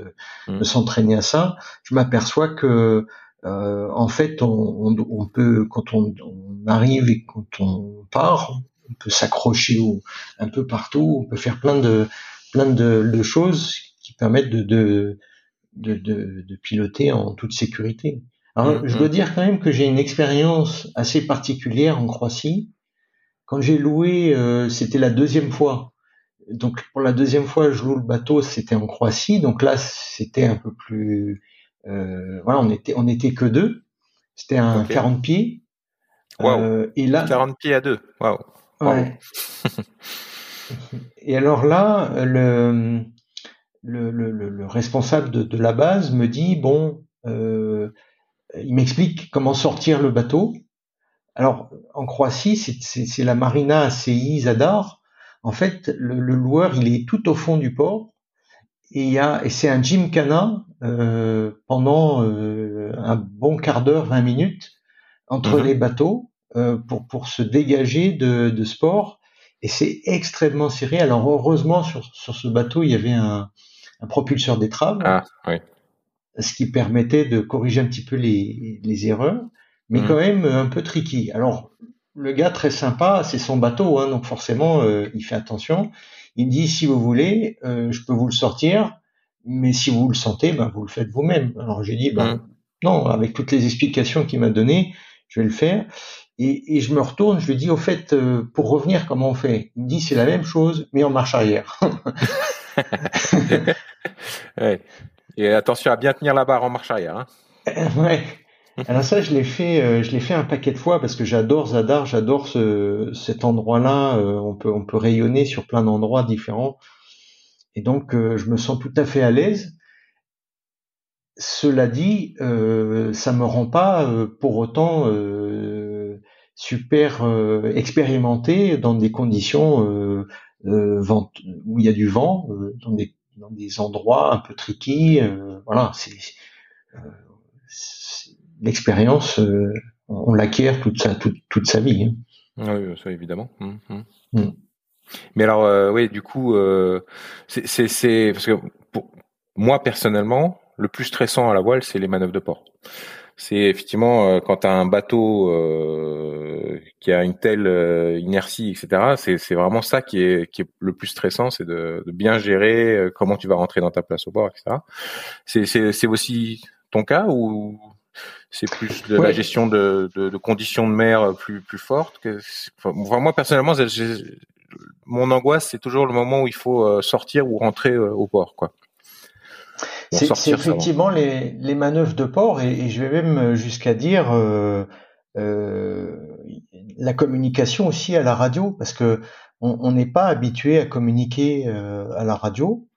de s'entraîner à ça, je m'aperçois que euh, en fait, on, on, peut, quand on, on, arrive et quand on part, on peut s'accrocher un peu partout, on peut faire plein de plein de, de choses qui permettent de, de, de, de, piloter en toute sécurité. Alors, je dois mm-hmm. dire quand même que j'ai une expérience assez particulière en Croatie. Quand j'ai loué, euh, c'était la deuxième fois. Donc pour la deuxième fois, je loue le bateau, c'était en Croatie. Donc là, c'était un peu plus voilà, on était on était que deux. C'était un 40 pieds. Euh, et là 40 pieds à deux. Waouh. Ouais. et alors là, le le, le, le responsable de, de, la base me dit bon, euh, il m'explique comment sortir le bateau. Alors en Croatie, c'est la marina CI Zadar. En fait, le, le, loueur, il est tout au fond du port et il y a et c'est un gymkhana euh, pendant euh, un bon quart d'heure, 20 minutes entre mhm. les bateaux euh, pour pour se dégager de, de sport et c'est extrêmement serré. Alors heureusement sur sur ce bateau il y avait un, un propulseur d'étrave, ah, oui. ce qui permettait de corriger un petit peu les, les erreurs, mais mhm. quand même un peu tricky. Alors le gars très sympa, c'est son bateau, hein, donc forcément il fait attention. Il me dit si vous voulez, euh, je peux vous le sortir, mais si vous le sentez, ben vous le faites vous-même. Alors j'ai dit ben mmh. non, avec toutes les explications qu'il m'a données, je vais le faire. Et, et, je me retourne, je lui dis au fait, euh, pour revenir, comment on fait? Il me dit c'est la même chose, mais en marche arrière. ouais. Et attention à bien tenir la barre en marche arrière. Hein. ouais. Alors ça, je l'ai fait, euh, je l'ai fait un paquet de fois parce que j'adore Zadar, j'adore ce, cet endroit-là. Euh, on peut, on peut rayonner sur plein d'endroits différents, et donc euh, je me sens tout à fait à l'aise. Cela dit, ça me rend pas pour autant super expérimenté dans des conditions vent, où il y a du vent, dans des, dans des endroits un peu tricky. voilà, c'est l'expérience, euh, on l'acquiert toute sa, toute, toute sa vie. Hein. Oui, ça évidemment. Hum, hum. Hum. Mais alors, euh, oui, du coup, euh, c'est parce que pour moi personnellement, le plus stressant à la voile, c'est les manœuvres de port. C'est effectivement euh, quand tu as un bateau euh, qui a une telle inertie, etc. C'est vraiment ça qui est, qui est le plus stressant, c'est de, de, bien gérer comment tu vas rentrer dans ta place au bord, etc. C'est aussi ton cas ou c'est plus de la gestion de, de, de, conditions de mer plus plus fortes. Que, enfin, moi personnellement, mon angoisse c'est toujours le moment où il faut euh, sortir ou rentrer euh, au port, quoi. c'est effectivement les, les manœuvres de port et, je vais même jusqu'à dire euh, euh, la communication aussi à la radio parce que on n'est pas habitué à communiquer à la radio.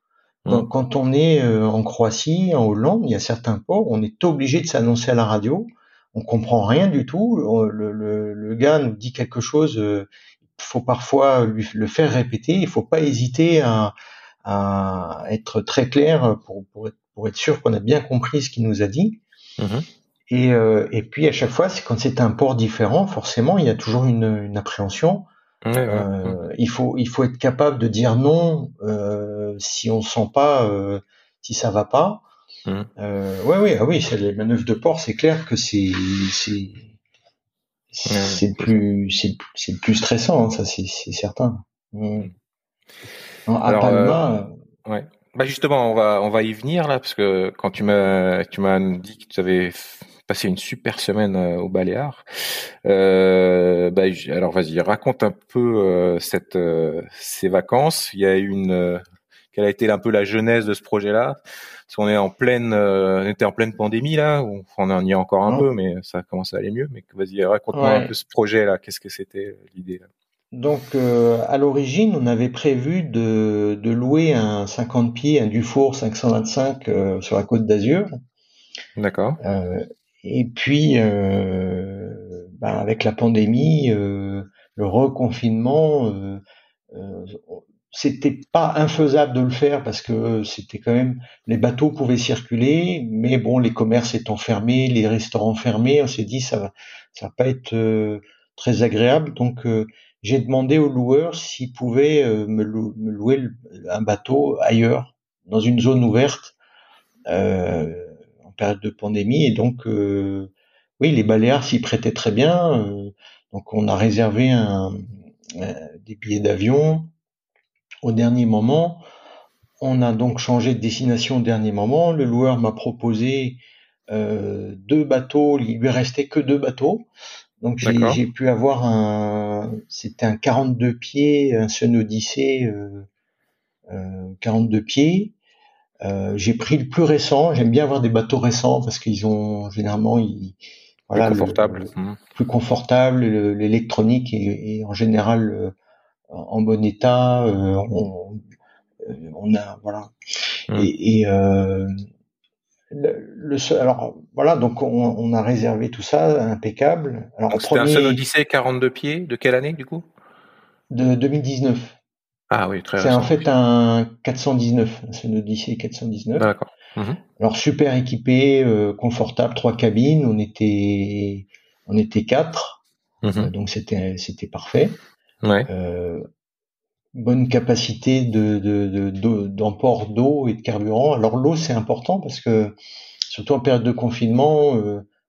Mmh. Quand, on est euh, en Croatie, en Hollande, il y a certains ports, on est obligé de s'annoncer à la radio. On comprend rien du tout. Le, le, le gars nous dit quelque chose. Euh, il faut parfois lui le faire répéter. Il faut pas hésiter à, à être très clair pour, pour, être, pour être sûr qu'on a bien compris ce qu'il nous a dit. Mmh. Et, euh, et puis à chaque fois, c'est quand c'est un port différent, forcément, il y a toujours une, une appréhension. Euh, il faut il faut être capable de dire non euh, si on sent pas euh, si ça va pas. Mmh. Euh, ouais oui ah oui c'est les manœuvres de port c'est clair que c'est c'est c'est le plus c'est c'est le plus stressant hein, ça c'est certain. Mmh. à Alors, Palma, ouais. Bah justement on va on va y venir là parce que quand tu m'as tu m'as dit que tu avais passé une super semaine euh, au Baléares. Euh, bah, alors vas-y, raconte un peu euh, cette euh, ces vacances. Il y a une quelle a été un peu la genèse de ce projet-là Parce qu'on est en pleine, on était en pleine pandémie là, on en y est encore un peu, mais ça commence à aller mieux. Mais vas-y, raconte-moi un peu ce projet-là. Qu'est-ce que c'était l'idée donc, à l'origine, on avait prévu de, de, louer un 50 pieds, un Dufour 525 sur la côte d'Azur. D'accord. Euh, et puis, ben, avec la pandémie, le reconfinement, c'était pas infaisable de le faire parce que c'était quand même les bateaux pouvaient circuler, mais bon, les commerces étant fermés, les restaurants fermés, on s'est dit ça va, ça va pas être très agréable. Donc j'ai demandé aux loueurs s'ils pouvaient me, louer un bateau ailleurs, dans une zone ouverte. Euh, période de pandémie. Et donc, euh, oui, les Baléares s'y prêtaient très bien. Euh, donc, on a réservé un, des billets d'avion au dernier moment. On a donc changé de destination au dernier moment. Le loueur m'a proposé euh, deux bateaux. Il lui restait que deux bateaux. Donc j'ai pu avoir un, c'était un 42 pieds, un Sun Odyssey euh, 42 pieds, euh, j'ai pris le plus récent. J'aime bien avoir des bateaux récents parce qu'ils ont généralement ils, voilà, plus confortable, mmh. plus confortable. L'électronique est, en général euh, en bon état. Euh, on, on, a voilà. Mmh. Et, et le, alors voilà, donc on, on, a réservé tout ça impeccable. Alors c'était un seul Odyssey 42 pieds. De quelle année du coup? De 2019. Ah oui, très C'est en fait un 419, c'est une Odyssey 419. D'accord. Mhm. Alors super équipé, euh, confortable, trois cabines. On était, on était quatre, euh, donc c'était c'était parfait. Ouais. Euh, bonne capacité de d'emport de, d'eau et de carburant. Alors l'eau c'est important parce que surtout en période de confinement,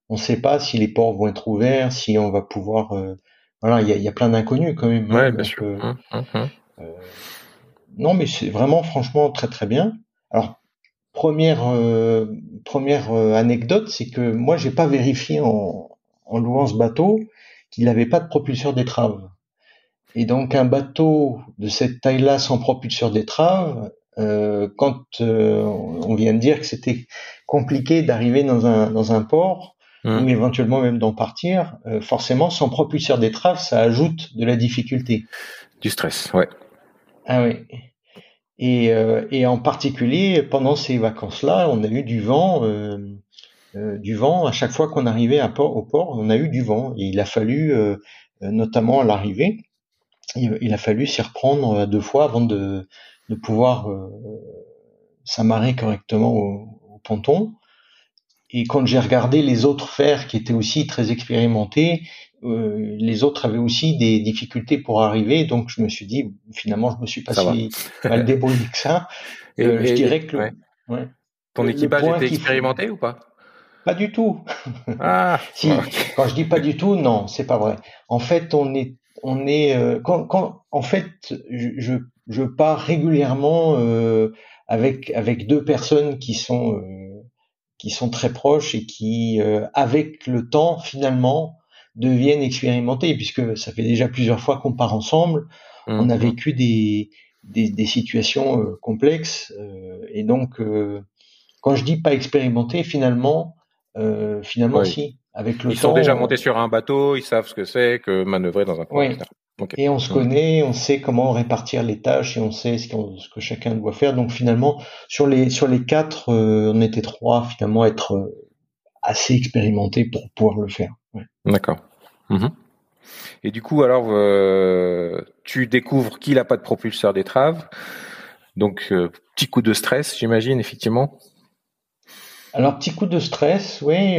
on ne sait pas si les ports vont être ouverts, si on va pouvoir. voilà, il y a, y a, plein d'inconnus quand même. Hein, ouais, bien sûr. Mhm, euh, non, mais c'est vraiment franchement très très bien. Alors première euh, première euh, anecdote, c'est que moi j'ai pas vérifié en, en louant ce bateau qu'il n'avait pas de propulseur d'étrave. Et donc un bateau de cette taille-là sans propulseur d'étrave, euh, quand on vient de dire que c'était compliqué d'arriver dans un, dans un port, mmh. ou éventuellement même d'en partir, forcément sans propulseur d'étrave, ça ajoute de la difficulté. Du stress, ouais. Ah oui. Et, euh, et en particulier, pendant ces vacances-là, on a eu du vent, euh, euh, du vent à chaque fois qu'on arrivait à port, au port, on a eu du vent. Et il a fallu, notamment à l'arrivée, il, a fallu s'y reprendre deux fois avant de, de pouvoir s'amarrer correctement au, au, ponton. Et quand j'ai regardé les autres fers qui étaient aussi très expérimentés, euh, les autres avaient aussi des difficultés pour arriver, donc je me suis dit finalement je me suis pas si mal débrouillé que ça. Euh, et, je dirais que ouais. ton équipage était expérimenté ou pas? Pas du tout. Ah. si, quand je dis pas du tout, non, c'est pas vrai. En fait, on est on est euh, quand, quand en fait je je pars régulièrement avec avec deux personnes qui sont qui sont très proches et qui avec le temps finalement deviennent expérimentés, puisque ça fait déjà plusieurs fois qu'on part ensemble, on a mmh. vécu des, des, des situations euh, complexes, euh, et donc euh, quand je dis pas expérimenté, finalement, finalement si, avec le ils temps. Ils sont déjà montés sur un bateau, ils savent ce que c'est que manœuvrer dans un port. Oui. Et on se mmh. connaît, on sait comment répartir les tâches et on sait ce, ce, que chacun doit faire. Donc finalement, sur les sur les quatre, on était trois finalement à être assez expérimentés pour pouvoir le faire. D'accord. Mhm. Et du coup, alors, euh, tu découvres qu'il n'a pas de propulseur d'étrave. Donc, euh, petit coup de stress, j'imagine, effectivement. Alors, petit coup de stress, oui.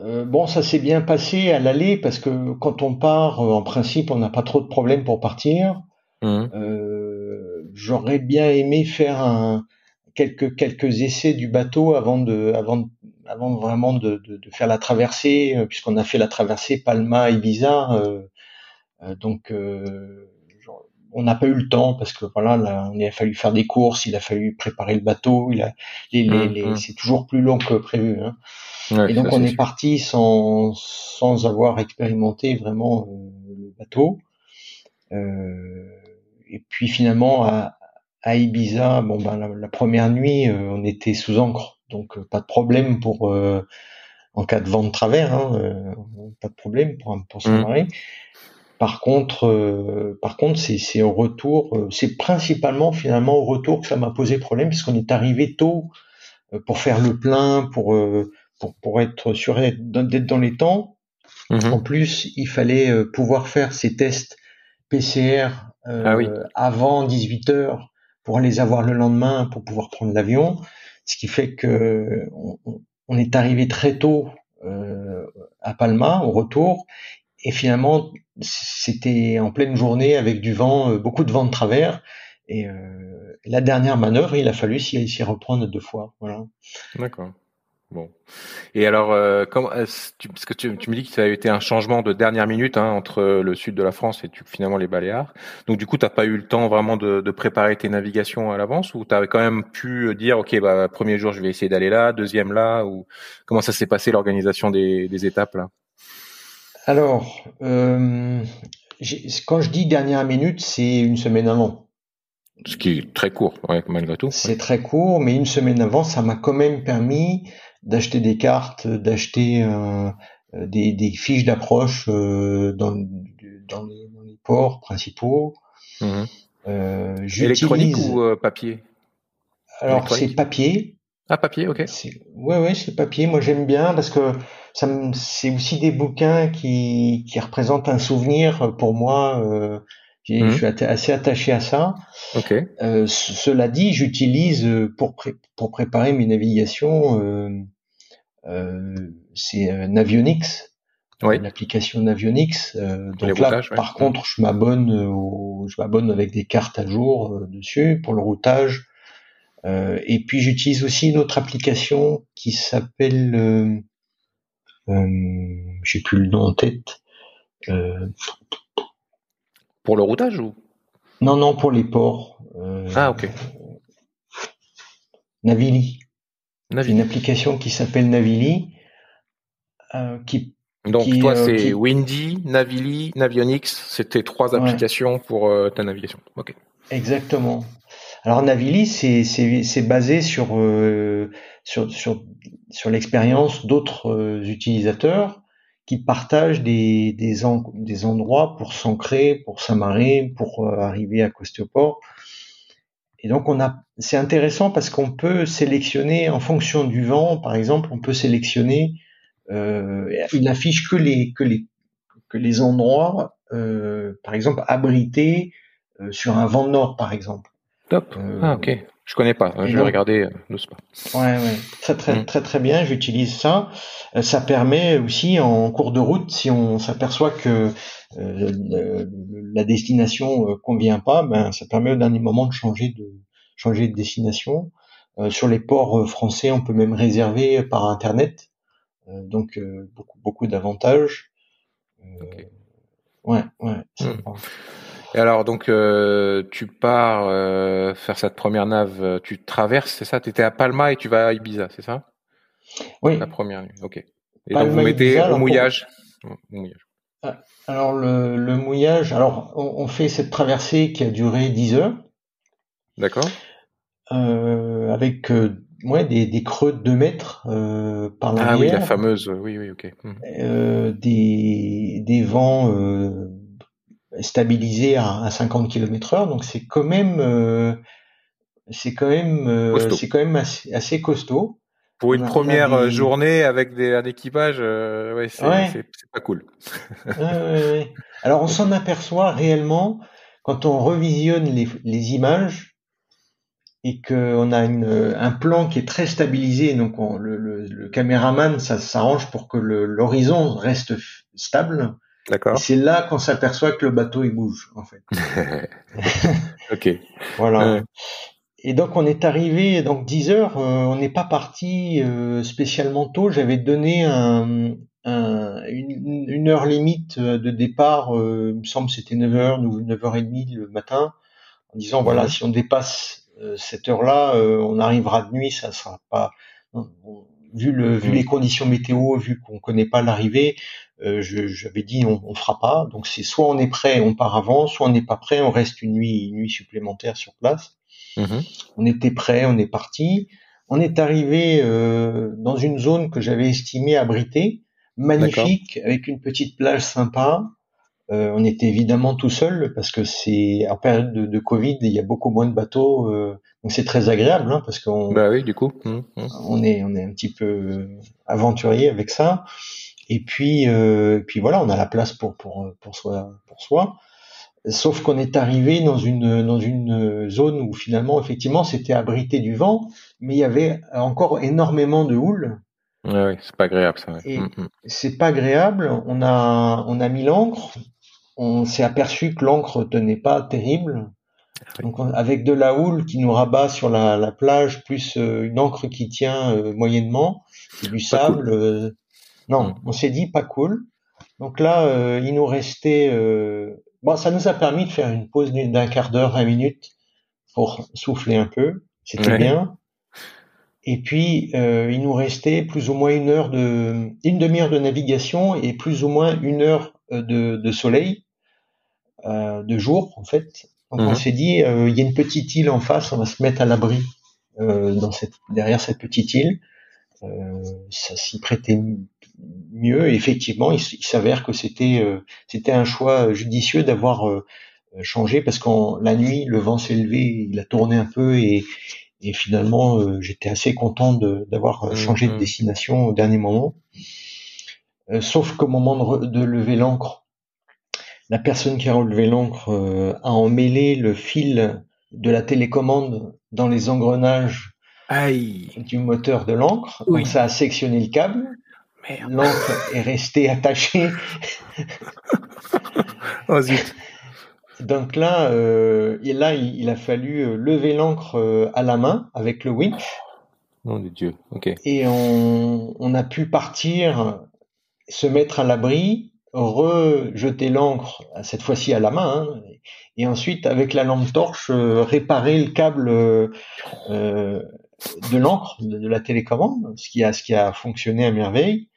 Euh, bon, ça s'est bien passé à l'aller parce que quand on part, en principe, on n'a pas trop de problèmes pour partir. Mhm. J'aurais bien aimé faire un, quelques quelques essais du bateau avant de avant avant vraiment de, de, de faire la traversée euh, puisqu'on a fait la traversée Palma Ibiza euh, euh donc euh, on n'a pas eu le temps parce que voilà là, il a fallu faire des courses il a fallu préparer le bateau il a les, les, mmh, les mmh. c'est toujours plus long que prévu hein. et donc on est, parti sans sans avoir expérimenté vraiment le bateau et puis finalement à, à Ibiza, bon ben la, première nuit, euh, on était sous encre, donc euh, pas de problème pour euh, en cas de vent de travers, hein, pas de problème pour pour s'amarrer. Mmh. Par contre, par contre, c'est au retour, c'est principalement finalement au retour que ça m'a posé problème, parce qu'on est arrivé tôt pour faire le plein, pour pour, pour être sûr d'être dans les temps. Mhm. En plus, il fallait euh, pouvoir faire ces tests PCR euh, Ah oui. avant 18 heures pour les avoir le lendemain pour pouvoir prendre l'avion. Ce qui fait que on, on est arrivé très tôt euh, à Palma au retour et finalement c'était en pleine journée avec du vent, euh, beaucoup de vent de travers. Et euh, la dernière manœuvre, il a fallu s'y reprendre deux fois. Voilà. D'accord. Bon. Et alors, euh, parce que tu, me dis que ça a été un changement de dernière minute hein, entre le sud de la France et finalement les Baléares. Donc du coup, t'as pas eu le temps vraiment de, préparer tes navigations à l'avance ou t'avais quand même pu dire, ok, bah premier jour je vais essayer d'aller là, deuxième là, ou comment ça s'est passé l'organisation des, des étapes là? Alors, euh, j'ai- quand je dis dernière minute, c'est une semaine avant. Ce qui est très court, ouais, malgré tout. C'est très court, mais une semaine avant, ça m'a quand même permis d'acheter des cartes, d'acheter euh, euh, des, des fiches d'approche euh, dans, dans, les, dans les ports principaux. Mhm. Euh, Électronique ou euh, papier? Alors c'est papier. Ah, papier, ok. Ouais, ouais, c'est papier. Moi, j'aime bien parce que ça me, c'est aussi des bouquins qui, qui représentent un souvenir pour moi. Euh, Mhm. Je suis atta- assez attaché à ça. Ok. Euh, ce- cela dit, j'utilise euh, pour, pré- pour préparer mes navigations, euh, euh, c'est euh, Navionics, Oui. l'application Navionics. Euh, donc là, routages, ouais. par contre, je m'abonne, au, je m'abonne avec des cartes à jour euh, dessus pour le routage. Euh, et puis j'utilise aussi une autre application qui s'appelle, euh, euh, j'ai plus le nom en tête. Pour le routage ou? Non, non, pour les ports. Ah, ok. Navili. Une application qui s'appelle Navili, qui Donc qui, toi, euh, c'est qui- Windy, Navili, Navionics. C'était trois Ouais. applications pour euh, ta navigation. Ok. exactement. Alors Navili, c'est basé sur euh, sur sur sur l'expérience d'autres euh, utilisateurs qui partagent des des des endroits pour s'ancrer, pour s'amarrer, pour euh, arriver à Costoport. Et donc on a, c'est intéressant parce qu'on peut sélectionner en fonction du vent, par exemple, on peut sélectionner. Euh, il n'affiche que les que les que les endroits, euh, par exemple, abrités euh, sur un vent nord, par exemple. Top. Euh, Ah, ok. Je connais pas. Je vais regarder euh, le spa. Ouais, ouais, très très Mm. très très bien. J'utilise ça. Euh, Ça permet aussi en cours de route, si on s'aperçoit que euh, le- la destination euh, convient pas, ben ça permet au dernier moment de changer de changer de destination. Euh, sur les ports français, on peut même réserver par internet, Euh, donc euh, beaucoup beaucoup d'avantages. Euh, Ok. Ouais, ouais. sympa. Et alors, donc, euh, tu pars euh, faire cette première nave. euh, Tu traverses, c'est ça? Tu étais à Palma et tu vas à Ibiza, c'est ça? Oui. La première nuit. Ok. Et donc, vous mettez Ibiza, au pour- mouillage. Au mouillage. Alors le, le mouillage, alors on, on fait cette traversée qui a duré 10 heures. D'accord euh, avec euh, ouais, des, des creux de 2 mètres euh, par Ah oui, la l'arrière, fameuse. Oui, oui, ok. Mhm. euh, des, des vents euh, stabilisés à, à 50 km heure, donc c'est quand même euh, c'est quand même euh, c'est quand même assez, assez costaud. Pour une première euh, des- journée avec des, un équipage, euh, ouais, c'est Ouais. pas cool. Ouais. Alors on s'en aperçoit réellement quand on revisionne les, les images et qu'on a une, un plan qui est très stabilisé, donc on- le, le, le caméraman ça s'arrange pour que l'horizon reste stable. D'accord c'est là qu'on s'aperçoit que le bateau il bouge en fait. Ok. Voilà. Ouais. Et donc on est arrivé donc 10 heures, euh, on n'est pas parti euh, spécialement tôt. J'avais donné un, un- une, une heure limite de départ, euh, il me semble que c'était 9 heures ou 9h30 le matin, en disant voilà si on dépasse cette heure-là, on arrivera de nuit, ça sera pas vu le vu Mhm. les conditions météo, vu qu'on connaît pas l'arrivée, j'avais dit on, on fera pas. Donc c'est soit on est prêt, on part avant, soit on n'est pas prêt, on reste une nuit une nuit supplémentaire sur place. Mhm. On était prêt, on est parti. On est arrivé euh, dans une zone que j'avais estimée abritée, magnifique, avec une petite plage sympa. Euh, on était évidemment tout seul parce que c'est en période de, de, Covid, il y a beaucoup moins de bateaux, euh, donc c'est très agréable hein, parce qu'on bah oui, du coup, mmh, mmh. on est on est un petit peu aventurier avec ça. Et puis euh, puis voilà, on a la place pour pour pour soi pour soi. Sauf qu'on est arrivé dans une dans une zone où finalement effectivement c'était abrité du vent, mais il y avait encore énormément de houle. Ouais, c'est pas agréable ça. Et mmh, c'est pas agréable. On a on a mis l'encre, on s'est aperçu que l'encre tenait pas terrible. Donc avec de la houle qui nous rabat sur la, plage, plus euh, une encre qui tient euh, moyennement, du sable. Euh, non, mm. on s'est dit pas cool. Donc là, il nous restait. bon, ça nous a permis de faire une pause d'un quart d'heure, 20 minutes pour souffler un peu. C'était bien. Et puis, il nous restait plus ou moins une heure de, une demi-heure de navigation et plus ou moins une heure de, de soleil, euh, de jour en fait. Donc on mhm. s'est dit, euh, il y a une petite île en face, on va se mettre à l'abri euh, dans cette, derrière cette petite île. Euh, ça s'y prêtait mieux. Effectivement, il, s'avère que c'était c'était un choix judicieux d'avoir changé parce qu'en la nuit, le vent s'est levé, il a tourné un peu et, et finalement, j'étais assez content d'avoir mhm, changé de mhm. destination au dernier moment. sauf qu'au moment de, de lever l'ancre, la personne qui a relevé l'encre euh, a emmêlé le fil de la télécommande dans les engrenages du moteur de l'encre. Donc ça a sectionné le câble. L'encre est restée attachée. oh zut. Donc là, euh, là, il, a fallu euh, lever l'encre à la main avec le winch. Mon Dieu, ok. Et on, on a pu partir, se mettre à l'abri rejeter l'encre, cette fois-ci à la main, hein, et ensuite avec la lampe torche euh, réparer le câble euh, de l'encre de, la télécommande, ce qui a ce qui a fonctionné à merveille.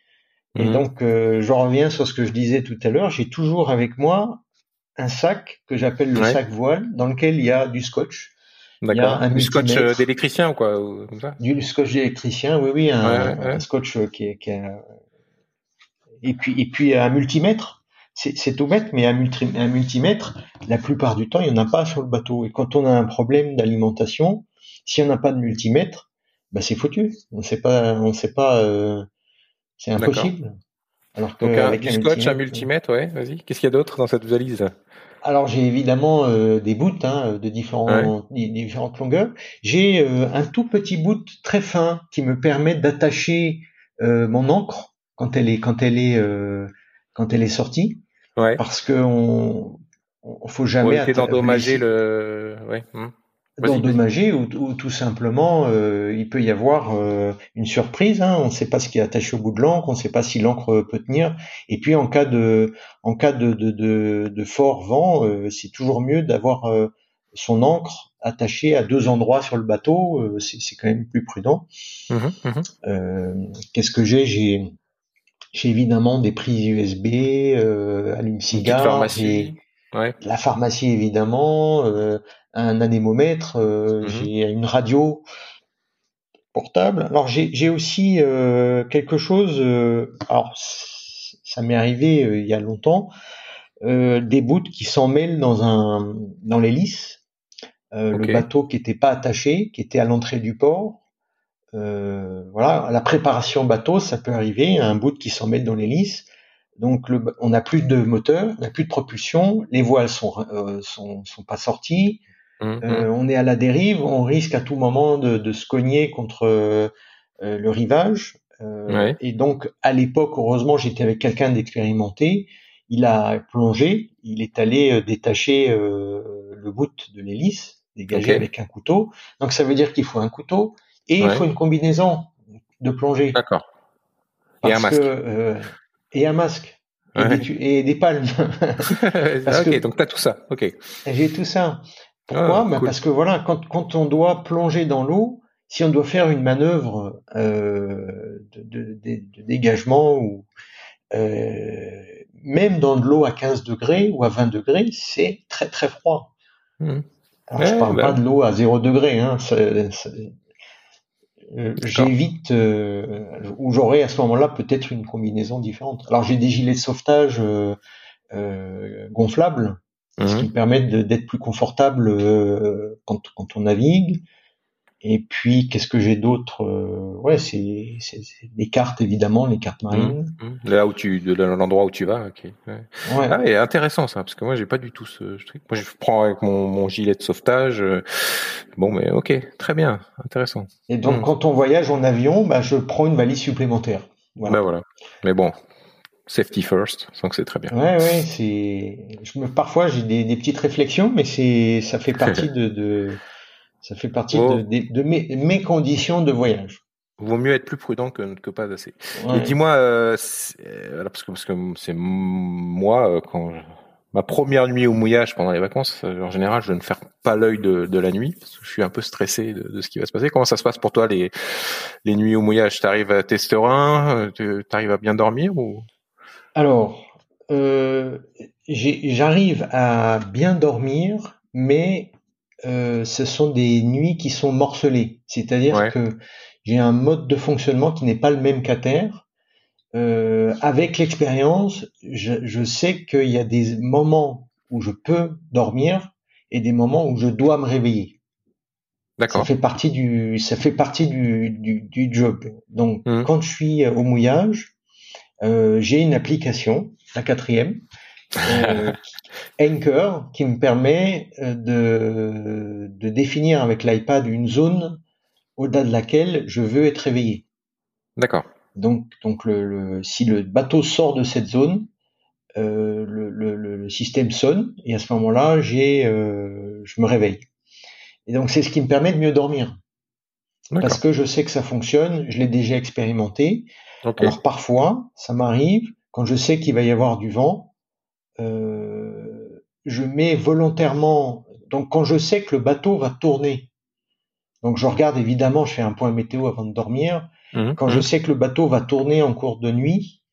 Et mhm. donc euh, je reviens sur ce que je disais tout à l'heure, j'ai toujours avec moi un sac que j'appelle le sac voile, dans lequel il y a du scotch. D'accord. Du scotch d'électricien ou quoi Du scotch d'électricien, oui, oui, un, scotch qui est, qui est et puis et puis un multimètre. C'est tout bête, mais un, un, multimètre, la plupart du temps, il n'y en a pas sur le bateau. Et quand on a un problème d'alimentation, si on n'a pas de multimètre, bah c'est foutu. On sait pas, on sait pas, euh, c'est impossible. Alors que Donc un, du scotch, un multimètre, ouais. Vas-y. Qu'est-ce qu'il y a d'autre dans cette valise? Alors j'ai évidemment euh, des bouts hein, de différents, différentes longueurs. J'ai euh, un tout petit bout très fin qui me permet d'attacher mon encre quand elle est quand elle est euh, quand elle est sortie. Ouais. Parce que on, on faut jamais ouais, d'endommager le ouais. Hmm. D'endommager ou, ou, tout simplement euh, il peut y avoir euh, une surprise. Hein, on ne sait pas ce qui est attaché au bout de l'encre, on ne sait pas si l'encre peut tenir. Et puis en cas de en cas de de, de, de fort vent, euh, c'est toujours mieux d'avoir euh, son encre attachée à deux endroits sur le bateau. c'est quand même plus prudent. Mmh, mmh. Qu'est-ce que j'ai? J'ai j'ai évidemment des prises USB, euh, allume-cigare, j'ai la pharmacie évidemment, euh, un anémomètre, euh, mhm. j'ai une radio portable. Alors j'ai aussi euh, quelque chose, euh, alors ça m'est arrivé il y a longtemps, des bouts qui s'en mêlent dans un dans l'hélice. Le bateau qui n'était pas attaché, qui était à l'entrée du port, euh, voilà, la préparation bateau, ça peut arriver, un bout qui s'en met dans l'hélice. Donc on n'a plus de moteur, on n'a plus de propulsion, les voiles sont euh, sont, sont, pas sorties, mmh, mmh. Euh, on est à la dérive, on risque à tout moment de, de se cogner contre euh, le rivage. Et donc à l'époque, heureusement, j'étais avec quelqu'un d'expérimenté. Il a plongé, il est allé détacher le bout de l'hélice, dégagé avec un couteau. Donc ça veut dire qu'il faut un couteau, et il faut une combinaison de plongée. D'accord. Et un masque. euh, et un masque. Et, des, palmes. ok, donc tu as tout ça. Ok. J'ai tout ça. Pourquoi ah, bah, Parce que voilà, quand, quand on doit plonger dans l'eau, si on doit faire une manœuvre euh, de, de, de, dégagement ou euh, même dans de l'eau à 15 degrés ou à 20 degrés, c'est très très froid. Mmh. Alors, je parle bah pas de l'eau à 0 degré, hein, euh, j'évite euh, ou j'aurai à ce moment-là peut-être une combinaison différente. Alors j'ai des gilets de sauvetage euh, ce qui me permet d'être plus confortable quand, quand on navigue. Et puis, qu'est-ce que j'ai d'autre euh, Ouais, c'est des cartes évidemment, les cartes marines. Mmh, mmh. Là où tu, de l'endroit où tu vas. ok. Ouais. Ah, et intéressant ça, parce que moi j'ai pas du tout ce, truc. Moi je prends avec mon, mon gilet de sauvetage. Euh, bon, mais ok, très bien, intéressant. Et donc mmh. quand on voyage en avion, bah, je prends une valise supplémentaire. Voilà. Bah voilà. Mais bon, safety first, donc c'est très bien. Ouais, ouais, c'est. Je me... Parfois j'ai des, des, petites réflexions, mais c'est, ça fait partie de, de ça fait partie de, mes, conditions de voyage. Vaut mieux être plus prudent que, que pas assez. Et dis-moi, euh, euh parce que parce que c'est moi euh, quand ma première nuit au mouillage pendant les vacances, euh, en général, je ne ferme pas l'œil de, de, la nuit parce que je suis un peu stressé de, de, ce qui va se passer. Comment ça se passe pour toi les les nuits au mouillage? T'arrives à tes serein T'arrives à bien dormir ou? Alors, euh, j'arrive à bien dormir, mais euh, ce sont des nuits qui sont morcelées. C'est-à-dire que j'ai un mode de fonctionnement qui n'est pas le même qu'à terre. Euh, avec l'expérience, je, je, sais qu'il y a des moments où je peux dormir et des moments où je dois me réveiller. D'accord. Ça fait partie du, ça fait partie du, du, du job. Donc, mmh. quand je suis au mouillage, j'ai une application, la quatrième, euh, Anchor qui me permet euh, de, de définir avec l'iPad une zone au-delà de laquelle je veux être réveillé. D'accord. Donc, donc le, si le bateau sort de cette zone, euh, le, le, le, système sonne et à ce moment-là, j'ai, euh, je me réveille. Et donc c'est ce qui me permet de mieux dormir. Parce que je sais que ça fonctionne, je l'ai déjà expérimenté. Alors parfois, ça m'arrive quand je sais qu'il va y avoir du vent, euh, je mets volontairement, donc quand je sais que le bateau va tourner, donc je regarde évidemment, je fais un point météo avant de dormir, mmh, quand je mmh. sais que le bateau va tourner en cours de nuit,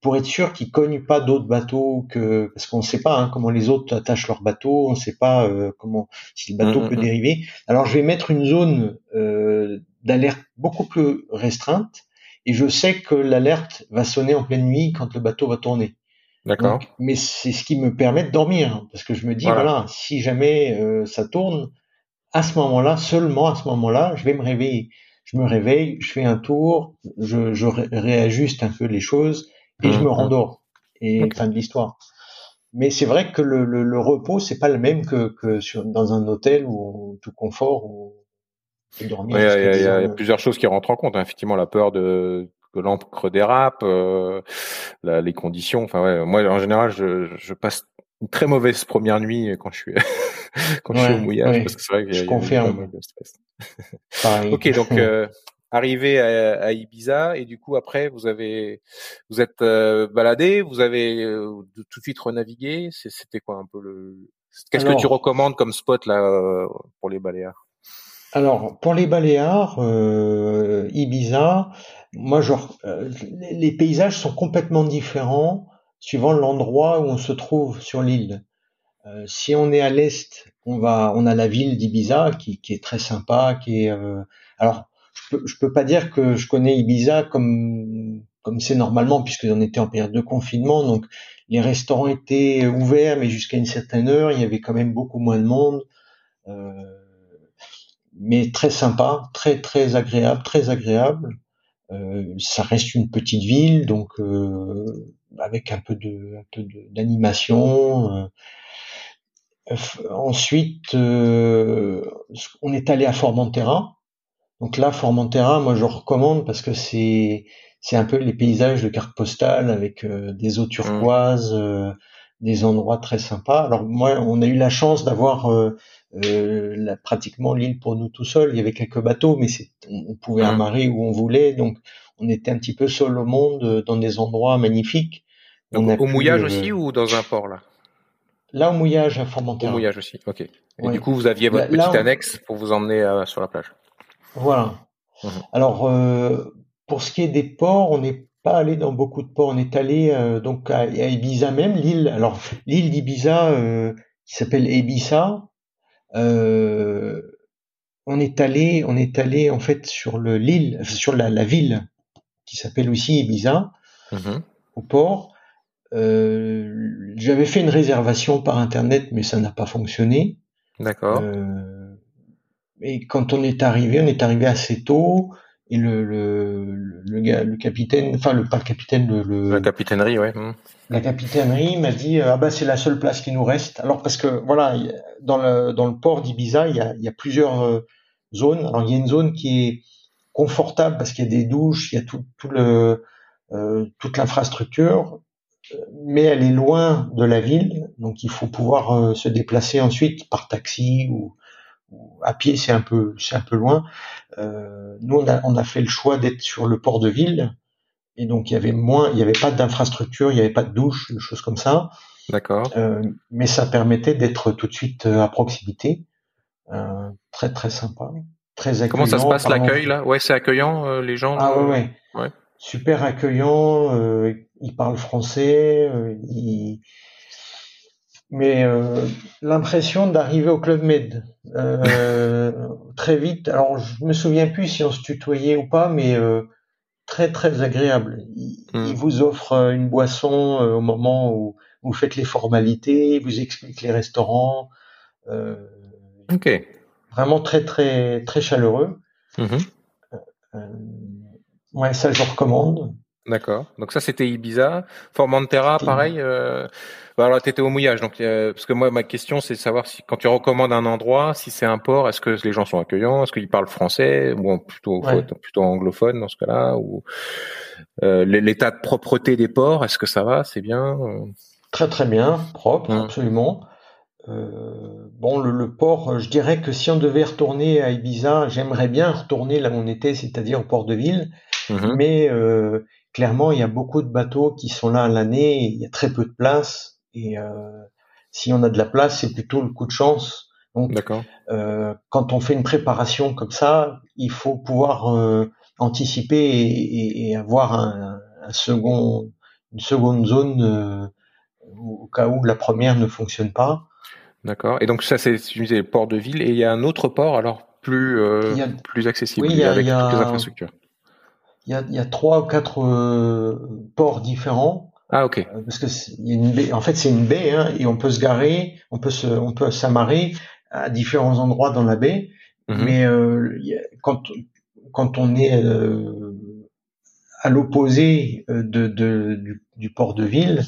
pour être sûr qu'il cogne pas d'autres bateaux que parce qu'on ne sait pas hein, comment les autres attachent leur bateau, on ne sait pas euh, comment si le bateau mmh, peut dériver. Alors je vais mettre une zone euh, d'alerte beaucoup plus restreinte et je sais que l'alerte va sonner en pleine nuit quand le bateau va tourner. D'accord. Mais c'est ce qui me permet de dormir, parce que je me dis, voilà, si jamais euh, ça tourne, à ce moment-là, seulement à ce moment-là, je vais me réveiller. Je me réveille, je fais un tour, je, je réajuste un peu les choses et je me mmh, mmh. rendors. Et fin de l'histoire. Mais c'est vrai que le, le, le repos, c'est pas le même que, que sur, dans un hôtel ou tout confort ou Il y, y, a plusieurs choses qui rentrent en compte. Hein. Effectivement, la peur de que l'encre dérape, euh, les conditions. Enfin, ouais, moi, en général, je, je, passe une très mauvaise première nuit quand je suis quand je suis au mouillage parce que c'est vrai qu'il y, a, confirme. de stress. ok, donc euh, arrivé à, à, Ibiza et du coup après vous avez vous êtes euh, baladé, vous avez euh, tout de suite renavigué. C'était quoi un peu le Qu'est-ce que tu recommandes comme spot là euh, pour les Baléares? Alors, pour les Baléares, euh, Ibiza, moi, genre, euh, les paysages sont complètement différents suivant l'endroit où on se trouve sur l'île. Euh, si on est à l'est, on va, on a la ville d'Ibiza qui, est très sympa, qui est. alors, je peux, peux pas dire que je connais Ibiza comme c'est normalement puisqu'on était en période de confinement, donc les restaurants étaient ouverts, mais jusqu'à une certaine heure, il y avait quand même beaucoup moins de monde. Mais très sympa, très très agréable, très agréable. Euh, ça reste une petite ville, donc euh, avec un peu de un peu d'animation. Euh. ensuite, euh, on est allé à Formentera. Donc là, Formentera, moi je recommande parce que c'est c'est un peu les paysages de carte postale avec euh, des eaux turquoises, des endroits très sympas. Alors moi, on a eu la chance d'avoir euh, pratiquement l'île pour nous tout seuls. Il y avait quelques bateaux, mais on, pouvait mmh. amarrer où on voulait. Donc, on était un petit peu seul au monde euh, dans des endroits magnifiques. au mouillage euh, aussi ou dans un port là? Là, au mouillage à Formentera. Au mouillage aussi, ok. Et du coup, vous aviez votre petite annexe pour vous emmener sur la plage? Voilà. Mmh. Alors, pour ce qui est des ports, on n'est pas allé dans beaucoup de ports. On est allé donc à, Ibiza même, l'île. Alors, l'île d'Ibiza qui s'appelle Ibiza, euh, on est allé, on est allé en fait sur le l'île, sur la, ville qui s'appelle aussi Ibiza, mhm. au port. Euh, J'avais fait une réservation par internet, mais ça n'a pas fonctionné. D'accord. Euh, et quand on est arrivé, on est arrivé assez tôt. Et le, le, le, gars, le capitaine, enfin le pas le capitaine, le, le La capitainerie, ouais. hmm. la capitainerie m'a dit ah bah c'est la seule place qui nous reste. Alors parce que voilà, dans le dans le port d'Ibiza, il y a, il y a plusieurs euh, zones. Alors il y a une zone qui est confortable parce qu'il y a des douches, il y a tout, tout le euh, toute l'infrastructure, euh, mais elle est loin de la ville, donc il faut pouvoir euh, se déplacer ensuite par taxi ou, ou à pied, c'est un peu c'est un peu loin. Euh, nous on a on a fait le choix d'être sur le port de ville. Et donc il y avait moins, il n'y avait pas d'infrastructure, il n'y avait pas de douche, de choses comme ça. D'accord. Euh, mais ça permettait d'être tout de suite euh, à proximité. Euh, très très sympa, très accueillant. Comment ça se passe l'accueil là? Ouais, c'est accueillant euh, les gens. Ah euh, ouais, ouais. Super accueillant. Euh, il parle français. euh, il- Mais euh, l'impression d'arriver au club Med euh, très vite. Alors je me souviens plus si on se tutoyait ou pas, mais euh, très très agréable. Il, Hmm. il vous offre une boisson au moment où vous faites les formalités, il vous explique les restaurants. Euh, Ok. vraiment très très très chaleureux. Mhm. Euh, ouais, ça je recommande. D'accord. Donc ça c'était Ibiza, Formentera, C'était- pareil. Euh... Bah alors t'étais au mouillage, donc euh, parce que moi ma question c'est de savoir si quand tu recommandes un endroit, si c'est un port, est-ce que les gens sont accueillants, est-ce qu'ils parlent français ou plutôt Ouais. plutôt anglophone dans ce cas-là ou euh, l'état de propreté des ports, est-ce que ça va, c'est bien euh? Très très bien, propre, Mm. absolument. Bon, le, le port, je dirais que si on devait retourner à Ibiza, j'aimerais bien retourner là où on était, c'est-à-dire au port de ville. Mhm. Mais clairement, il y a beaucoup de bateaux qui sont là à l'année, il y a très peu de place. Et euh, si on a de la place, c'est plutôt le coup de chance. Donc, euh, quand on fait une préparation comme ça, il faut pouvoir euh, anticiper et, et- et avoir un, un second, une seconde zone au cas où la première ne fonctionne pas. D'accord. Et donc ça c'est le port de ville et il y a un autre port alors plus a- accessible Oui, a- avec a- toutes les infrastructures. Il y a, y a trois ou quatre euh, ports différents Ah ok. euh, parce que y a une baie. En fait, c'est une baie hein, et on peut se garer, on peut se, on peut s'amarrer à différents endroits dans la baie. Mhm. Mais euh, il y a- quand quand on est euh, à l'opposé euh, de, de- du, du port de ville,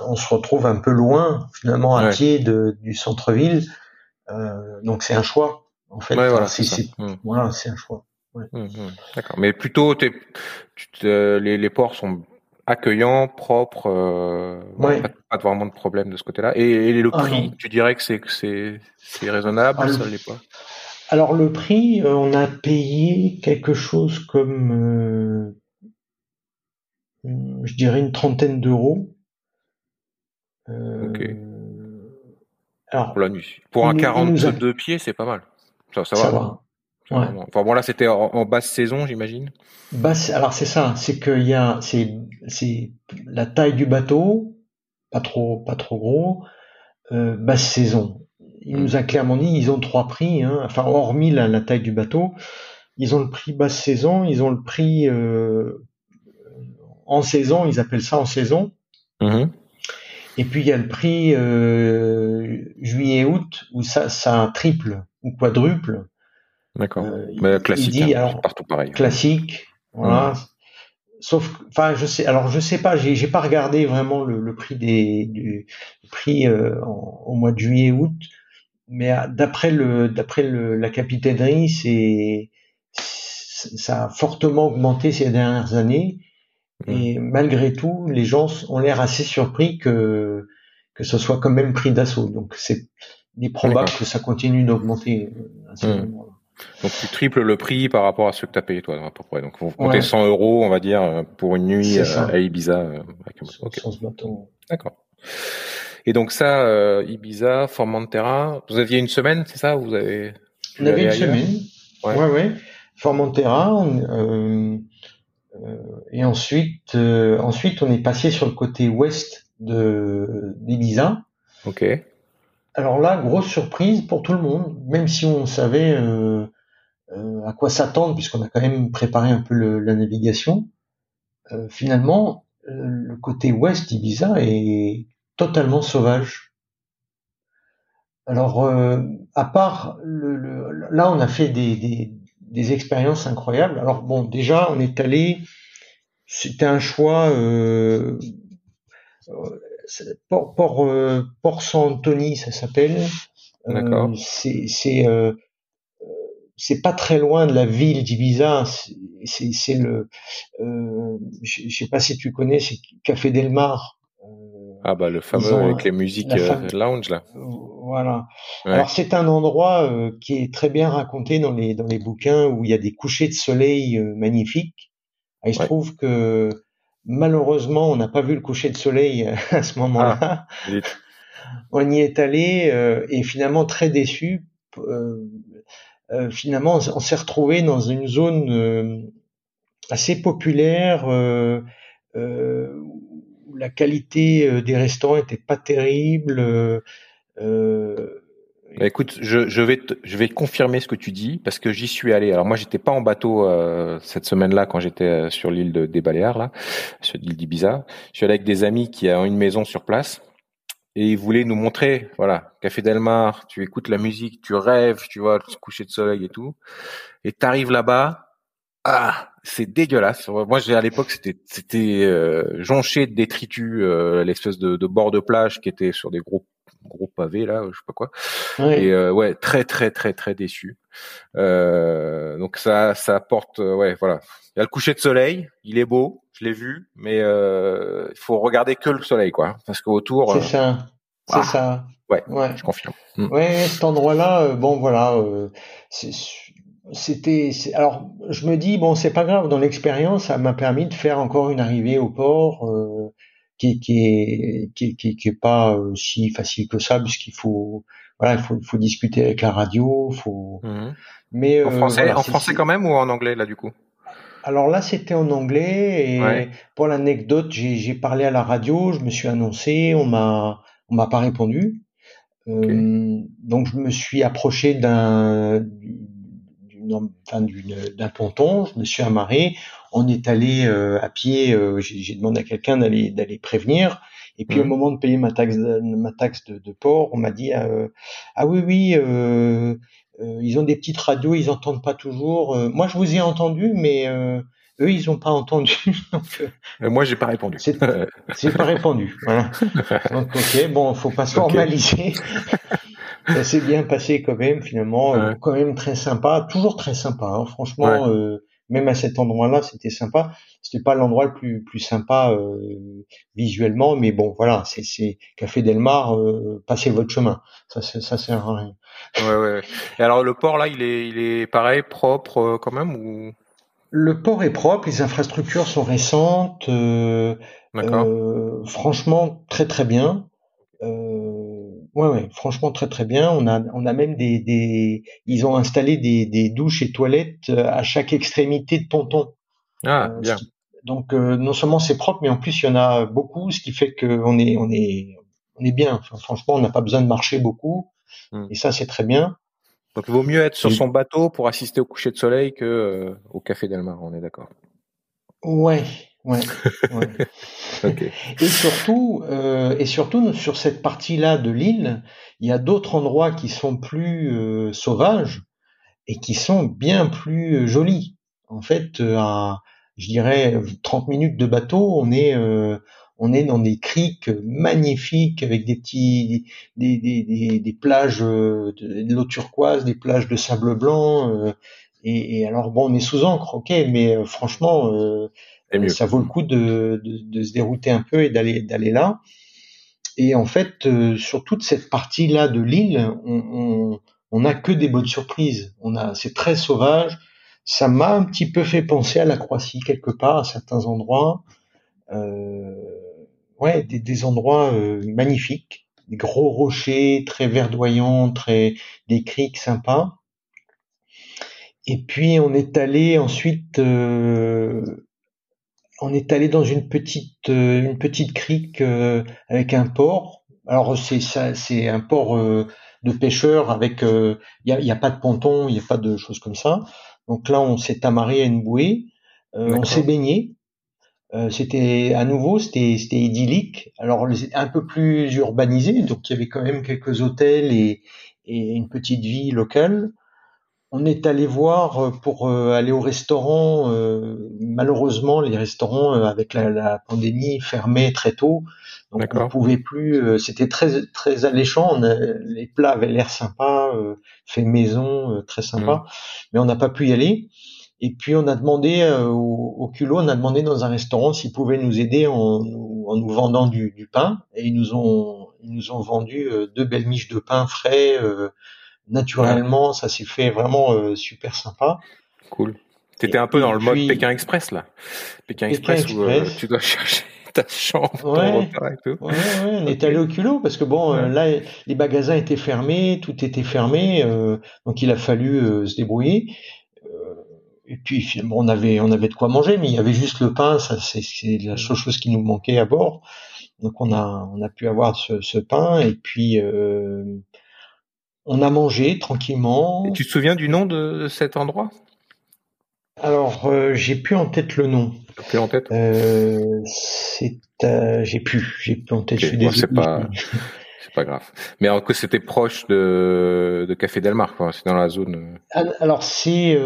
on se retrouve un peu loin finalement à Ouais. pied de, du centre-ville. Euh, donc c'est un choix en fait. Ouais, voilà, c'est Mhm. voilà, c'est un choix. Mhm, mhm. D'accord. Mais plutôt tu les, les ports sont accueillants, propres, euh, Ouais. pas, pas vraiment de problème de ce côté-là. Et, et le Ah, prix, tu dirais que c'est que c'est c'est raisonnable, Ah, le- ça l'est pas? Alors le prix, euh, on a payé quelque chose comme, euh, je dirais une trentaine d'euros. Euh. Alors Pour la nuit. Pour un nous- il nous a- 42 pieds, c'est pas mal. Ça, ça, ça va. va. Ouais. Enfin bon là c'était en, en basse saison, j'imagine. C'est- alors c'est ça, c'est qu'il y a, c'est, c'est la taille du bateau, pas trop, pas trop gros, euh, basse saison. Il Mm. nous a clairement dit, ils ont trois prix, hein, enfin hormis la, la taille du bateau, ils ont le prix basse saison, ils ont le prix euh, en saison, ils appellent ça en saison, Mhm. et puis il y a le prix euh, juillet-août où ça, ça triple ou quadruple. D'accord. Euh, classique, il dit, hein, alors, partout pareil. classique. Voilà. Sauf, enfin, je sais. Alors, je sais pas. J'ai, pas regardé vraiment le, le prix des, du le prix euh, en- au mois de juillet-août, mais à- d'après le, d'après le, la capitainerie, c'est, ça a fortement augmenté ces dernières années. Et malgré tout, les gens ont l'air assez surpris que que ce soit quand même pris d'assaut. Donc, c'est il est probable que ça continue d'augmenter. euh, Donc tu triples le prix par rapport à ce que tu as payé toi à peu près. Donc vous comptez Ouais. 100 euros, on va dire, pour une nuit euh, à Ibiza. euh, avec un- Sur- ok. sur ce bateau. D'accord. Et donc ça, euh, Ibiza, Formentera, vous aviez une semaine, c'est ça Vous avez On avait une semaine. Ouais. Ouais, ouais. Formentera. on- euh, euh, et ensuite, ensuite, on est passé sur le côté ouest de d'Ibiza. Ok. Alors là, grosse surprise pour tout le monde, même si on savait euh, euh, à quoi s'attendre, puisqu'on a quand même préparé un peu la navigation. Euh, finalement, le côté ouest d'Ibiza est totalement sauvage. Alors, à part le, là, on a fait des, des, des, expériences incroyables. Alors bon, déjà, on est allé, c'était un choix. Euh, Port, Port, euh, Port Saint-Anthony, ça s'appelle. D'accord. Euh, c'est c'est euh, c'est pas très loin de la ville d'Ibiza. C'est le, euh, je sais pas si tu connais, c'est Café Del Mar. Ah bah le fameux avec les musiques euh, lounge là. Voilà. Alors c'est un endroit euh, qui est très bien raconté dans les dans les bouquins où il y a des couchers de soleil euh, magnifiques. Ah, il se trouve que malheureusement on n'a pas vu le coucher de soleil à ce moment-là. Ah, on y est allé et finalement très déçu. finalement on s'est retrouvé dans une zone assez populaire la qualité euh, des restaurants était pas terrible. Euh, euh, bah, écoute, je, je, vais je vais confirmer ce que tu dis parce que j'y suis allé. Alors moi, j'étais pas en bateau cette semaine-là quand j'étais sur l'île de, des Baléares là, sur l'île d'Ibiza. Je suis allé avec des amis qui ont une maison sur place et ils voulaient nous montrer, voilà, Café Del Mar. Tu écoutes la musique, tu rêves, tu vois, le coucher de soleil et tout. Et t'arrives là-bas, ah, c'est dégueulasse. Moi, j'ai à l'époque, c'était c'était euh, jonché de détritus, euh, l'espèce de, de, bord de plage qui était sur des gros gros pavés là, je sais pas quoi. Et euh, ouais, très très très très déçu. Euh, donc ça ça apporte, euh, ouais, voilà. Il y a le coucher de soleil, il est beau, je l'ai vu, mais il faut regarder que le soleil, quoi, parce qu'autour. C'est ça. C'est ah, ça. Ouais, ouais, je confirme. Mm. Ouais, cet endroit-là, bon voilà, c'est c'était alors je me dis bon c'est pas grave dans l'expérience ça m'a permis de faire encore une arrivée au port euh, qui, qui est qui, qui, qui, est pas euh, si facile que ça puisqu'il faut voilà il faut, faut discuter avec la radio faut mhm. mais en euh, français en français quand même ou en anglais là du coup? Alors là c'était en anglais et pour l'anecdote j'ai parlé à la radio je me suis annoncé on m'a on m'a pas répondu. Euh, donc je me suis approché d'un d'un ponton, je me suis amarré, on est allé euh, à pied, euh, j'ai demandé à quelqu'un d'aller d'aller prévenir, et puis au mmh. moment de payer ma taxe ma taxe de, port, on m'a dit euh, ah oui oui ils ont des petites radios, ils entendent pas toujours. moi je vous ai entendu, mais eux ils ont pas entendu. donc, moi j'ai pas répondu. C'est pas répondu. Voilà. Donc ok bon faut pas se formaliser ça s'est bien passé quand même finalement, quand même très sympa, toujours très sympa. Hein. Franchement, euh, même à cet endroit-là, c'était sympa. C'était pas l'endroit le plus plus sympa euh, visuellement, mais bon, voilà, c'est c'est Café Delmar, euh, passez votre chemin. Ça ça sert à rien. Ouais ouais. Et alors le port là, il est il est pareil, propre euh, quand même ou? Le port est propre, les infrastructures sont récentes. franchement, très très bien. Ouais, ouais, franchement très très bien. On a, on a même des, des ils ont installé des, des douches et toilettes euh, à chaque extrémité de ponton. Ah, euh, bien. donc euh, non seulement c'est propre, mais en plus il y en a beaucoup, ce qui fait qu'on est, on est, on est bien. franchement, on n'a pas besoin de marcher beaucoup, hmm. et ça c'est très bien. Donc il vaut mieux être sur son bateau pour assister au coucher de soleil que au café Delmar. On est d'accord. Ouais, Ouais, Et surtout, euh, et surtout sur cette partie-là de l'île, il y a d'autres endroits qui sont plus euh, sauvages et qui sont bien plus euh, jolis. En fait, euh, à, je dirais, 30 minutes de bateau, on est, on est dans des criques magnifiques avec des petits, des, des, des, des plages de, l'eau turquoise, des plages de sable blanc. Et, et, alors bon, on est sous encre, ok, mais franchement ça vaut le coup de, de, se dérouter un peu et d'aller d'aller là. Et en fait, euh, sur toute cette partie-là de l'île, on, on, a que des bonnes surprises. On a, c'est très sauvage. Ça m'a un petit peu fait penser à la Croatie quelque part, à certains endroits. Euh, ouais, des, des endroits euh, magnifiques, des gros rochers très verdoyants, très des criques sympas. Et puis on est allé ensuite euh, on est allé dans une petite euh, une petite crique euh, avec un port. Alors c'est ça, c'est un port euh, de pêcheurs avec il y a, pas de ponton, il y a pas de choses comme ça. Donc là on s'est amarré à une bouée, on s'est baigné. Euh, c'était à nouveau, c'était c'était idyllique. Alors un peu plus urbanisé, donc il y avait quand même quelques hôtels et, et une petite vie locale. On est allé voir euh, pour euh, aller au restaurant. euh, malheureusement, les restaurants avec la, la pandémie fermaient très tôt, donc on D'accord. pouvait plus. C'était très très alléchant. A- les plats avaient l'air sympas, fait maison, très sympa, mais on n'a pas pu y aller. Et puis on a demandé euh, au, au culot, on a demandé dans un restaurant s'ils pouvaient nous aider en, nous- en nous vendant du, du pain, et ils nous ont ils nous ont vendu euh, deux belles miches de pain frais. euh, naturellement, ça s'est fait vraiment euh, super sympa. Cool. T'étais un peu dans le mode puis- Pékin Express là. Pékin, Pékin Express, où euh, Express. tu dois chercher ta chambre, ton Ouais. repas et tout. Ouais, ouais, on est allé au culot parce que bon, euh, là, les magasins étaient fermés, tout était fermé, euh, donc il a fallu euh, se débrouiller. Et puis finalement, on avait, on avait de quoi manger, mais il y avait juste le pain, ça c'est c'est la seule chose qui nous manquait à bord. Donc on a, on a pu avoir ce, ce pain et puis euh, on a mangé tranquillement. Et tu te souviens du nom de, cet endroit? Alors euh, j'ai plus en tête le nom. Plus en tête Euh, c'est, euh, j'ai plus, j'ai plus en tête. Ok, je suis bon, désolé. c'est pas- C'est pas grave. Mais alors que c'était proche de, de Café Del Mar, quoi. C'est dans la zone. Ah, Alors c'est